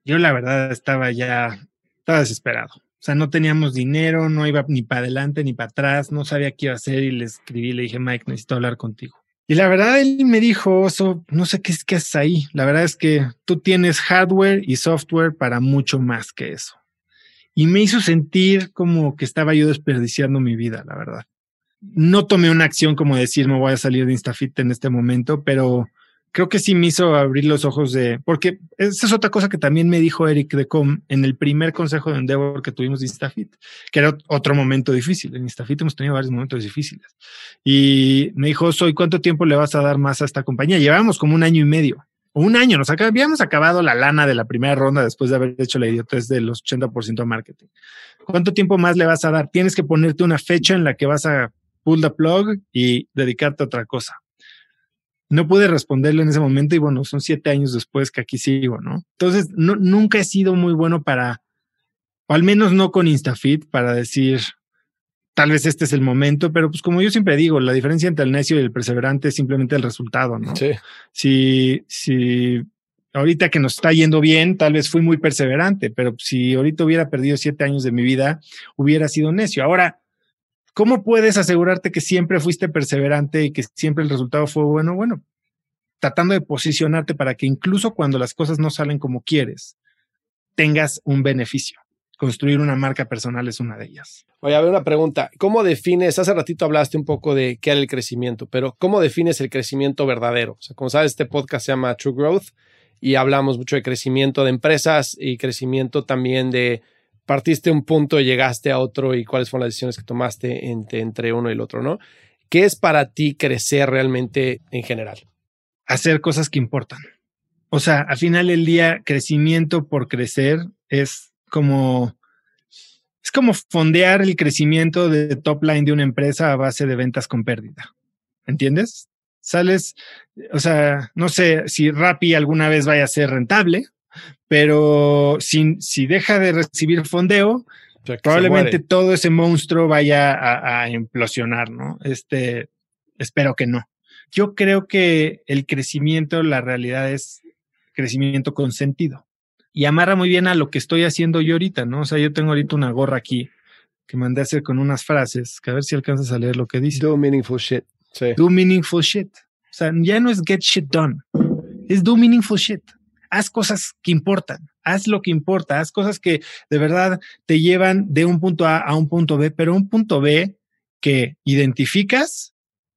yo la verdad estaba ya, estaba desesperado. O sea, no teníamos dinero, no iba ni para adelante ni para atrás, no sabía qué iba a hacer y le escribí, le dije, Mike, necesito hablar contigo. Y la verdad, él me dijo, Oso, no sé qué es que haces ahí. La verdad es que tú tienes hardware y software para mucho más que eso. Y me hizo sentir como que estaba yo desperdiciando mi vida, la verdad. No tomé una acción como decir, me voy a salir de Instafit en este momento, pero creo que sí me hizo abrir los ojos de, porque esa es otra cosa que también me dijo Eric de Com en el primer consejo de Endeavor que tuvimos de Instafit, que era otro momento difícil. En Instafit hemos tenido varios momentos difíciles. Y me dijo, Soy, ¿cuánto tiempo le vas a dar más a esta compañía? Llevamos como un año y medio. O un año, nos habíamos acabado la lana de la primera ronda después de haber hecho la idiotez de los 80% de marketing. ¿Cuánto tiempo más le vas a dar? Tienes que ponerte una fecha en la que vas a pull the plug y dedicarte a otra cosa no pude responderle en ese momento y bueno, son siete años después que aquí sigo, ¿no? Entonces, no, nunca he sido muy bueno para, o al menos no con Instafit, para decir, tal vez este es el momento, pero pues como yo siempre digo, la diferencia entre el necio y el perseverante es simplemente el resultado, ¿no? Sí. Si, si ahorita que nos está yendo bien, tal vez fui muy perseverante, pero si ahorita hubiera perdido siete años de mi vida, hubiera sido necio. Ahora, ¿Cómo puedes asegurarte que siempre fuiste perseverante y que siempre el resultado fue bueno? Bueno, tratando de posicionarte para que incluso cuando las cosas no salen como quieres, tengas un beneficio. Construir una marca personal es una de ellas. Oye, a ver una pregunta. ¿Cómo defines? Hace ratito hablaste un poco de qué era el crecimiento, pero ¿cómo defines el crecimiento verdadero? O sea, como sabes, este podcast se llama True Growth y hablamos mucho de crecimiento de empresas y crecimiento también de partiste un punto llegaste a otro y cuáles fueron las decisiones que tomaste entre, entre uno y el otro, ¿no? ¿Qué es para ti crecer realmente en general? Hacer cosas que importan. O sea, al final del día, crecimiento por crecer es como es como fondear el crecimiento de top line de una empresa a base de ventas con pérdida. ¿Entiendes? Sales, o sea, no sé si Rappi alguna vez vaya a ser rentable, pero si, si deja de recibir fondeo, probablemente todo ese monstruo vaya a, a, implosionar, ¿no? Este, espero que no. Yo creo que el crecimiento, la realidad es crecimiento con sentido. Y amarra muy bien a lo que estoy haciendo yo ahorita, ¿no? O sea, yo tengo ahorita una gorra aquí que mandé a hacer con unas frases, que a ver si alcanzas a leer lo que dice. Do meaningful shit. Sí. Do meaningful shit. O sea, ya no es get shit done, es do meaningful shit haz cosas que importan, haz lo que importa, haz cosas que de verdad te llevan de un punto A a un punto B, pero un punto B que identificas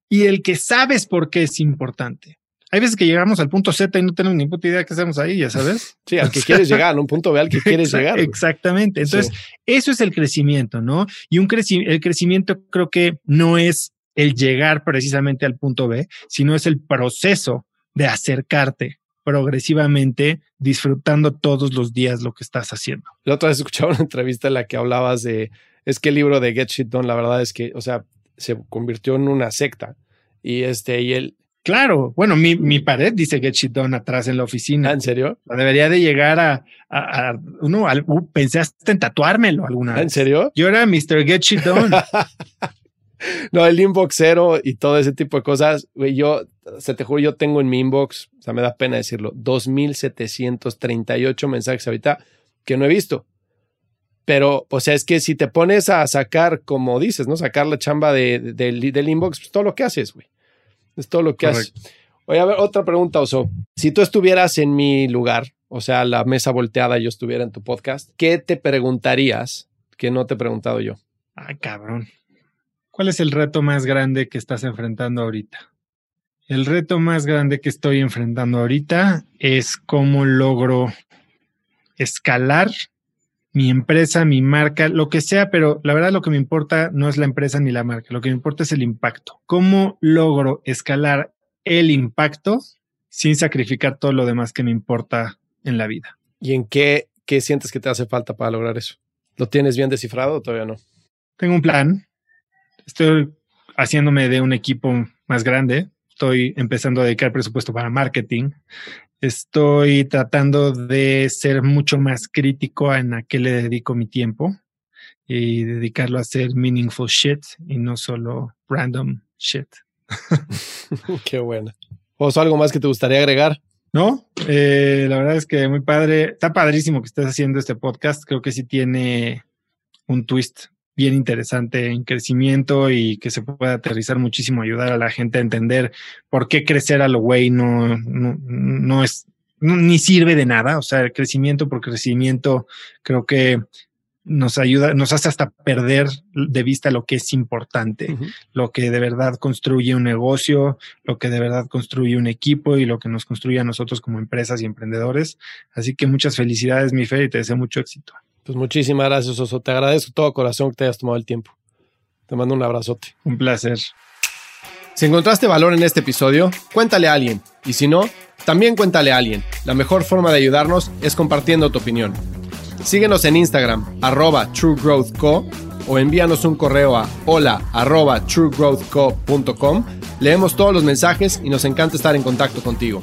y el que sabes por qué es importante. Hay veces que llegamos al punto Z y no tenemos ni puta idea de qué hacemos ahí, ya sabes. Sí, al que quieres llegar, a un punto B al que quieres llegar. Exactamente. Entonces, eso es el crecimiento, ¿no? Y un el crecimiento creo que no es el llegar precisamente al punto B, sino es el proceso de acercarte progresivamente disfrutando todos los días lo que estás haciendo. La otra vez escuchaba una entrevista en la que hablabas de, es que el libro de Get Shit Done, la verdad es que, o sea, se convirtió en una secta. Y este, y él... Claro, bueno, mi, mi pared dice Get Shit Done atrás en la oficina. ¿Ah, ¿En serio? Debería de llegar a, a, uno, uh, pensé hasta en tatuármelo alguna vez. ¿En serio? Yo era Mr. Get Shit Done. no, el inbox cero y todo ese tipo de cosas, güey, yo, se te juro, yo tengo en mi inbox, o sea, me da pena decirlo, 2.738 mensajes ahorita que no he visto. Pero, o sea, es que si te pones a sacar, como dices, ¿no? Sacar la chamba de, del inbox, pues todo lo que haces, güey. Es todo lo que haces. Oye, a ver, otra pregunta, Oso. Si tú estuvieras en mi lugar, o sea, la mesa volteada, yo estuviera en tu podcast, ¿qué te preguntarías que no te he preguntado yo? Ay, cabrón. ¿Cuál es el reto más grande que estás enfrentando ahorita? El reto más grande que estoy enfrentando ahorita es cómo logro escalar mi empresa, mi marca, lo que sea, pero la verdad lo que me importa no es la empresa ni la marca, lo que me importa es el impacto. ¿Cómo logro escalar el impacto sin sacrificar todo lo demás que me importa en la vida? ¿Y en qué, qué sientes que te hace falta para lograr eso? ¿Lo tienes bien descifrado o todavía no? Tengo un plan, estoy haciéndome de un equipo más grande, estoy empezando a dedicar presupuesto para marketing, estoy tratando de ser mucho más crítico en a qué le dedico mi tiempo y dedicarlo a hacer meaningful shit y no solo random shit. qué buena. ¿O algo más que te gustaría agregar? No, eh, la verdad es que muy padre. Está padrísimo que estés haciendo este podcast. Creo que sí tiene un twist bien interesante en crecimiento y que se puede aterrizar muchísimo, ayudar a la gente a entender por qué crecer a lo güey no, no, no es, ni sirve de nada. O sea, el crecimiento por crecimiento creo que nos ayuda, nos hace hasta perder de vista lo que es importante, lo que de verdad construye un negocio, lo que de verdad construye un equipo y lo que nos construye a nosotros como empresas y emprendedores. Así que muchas felicidades, mi Fer, y te deseo mucho éxito. Pues muchísimas gracias, Oso. Te agradezco todo corazón que te hayas tomado el tiempo. Te mando un abrazote. Un placer. Si encontraste valor en este episodio, cuéntale a alguien. Y si no, también cuéntale a alguien. La mejor forma de ayudarnos es compartiendo tu opinión. Síguenos en Instagram, arroba truegrowthco, o envíanos un correo a hola arroba truegrowthco.com. Leemos todos los mensajes y nos encanta estar en contacto contigo.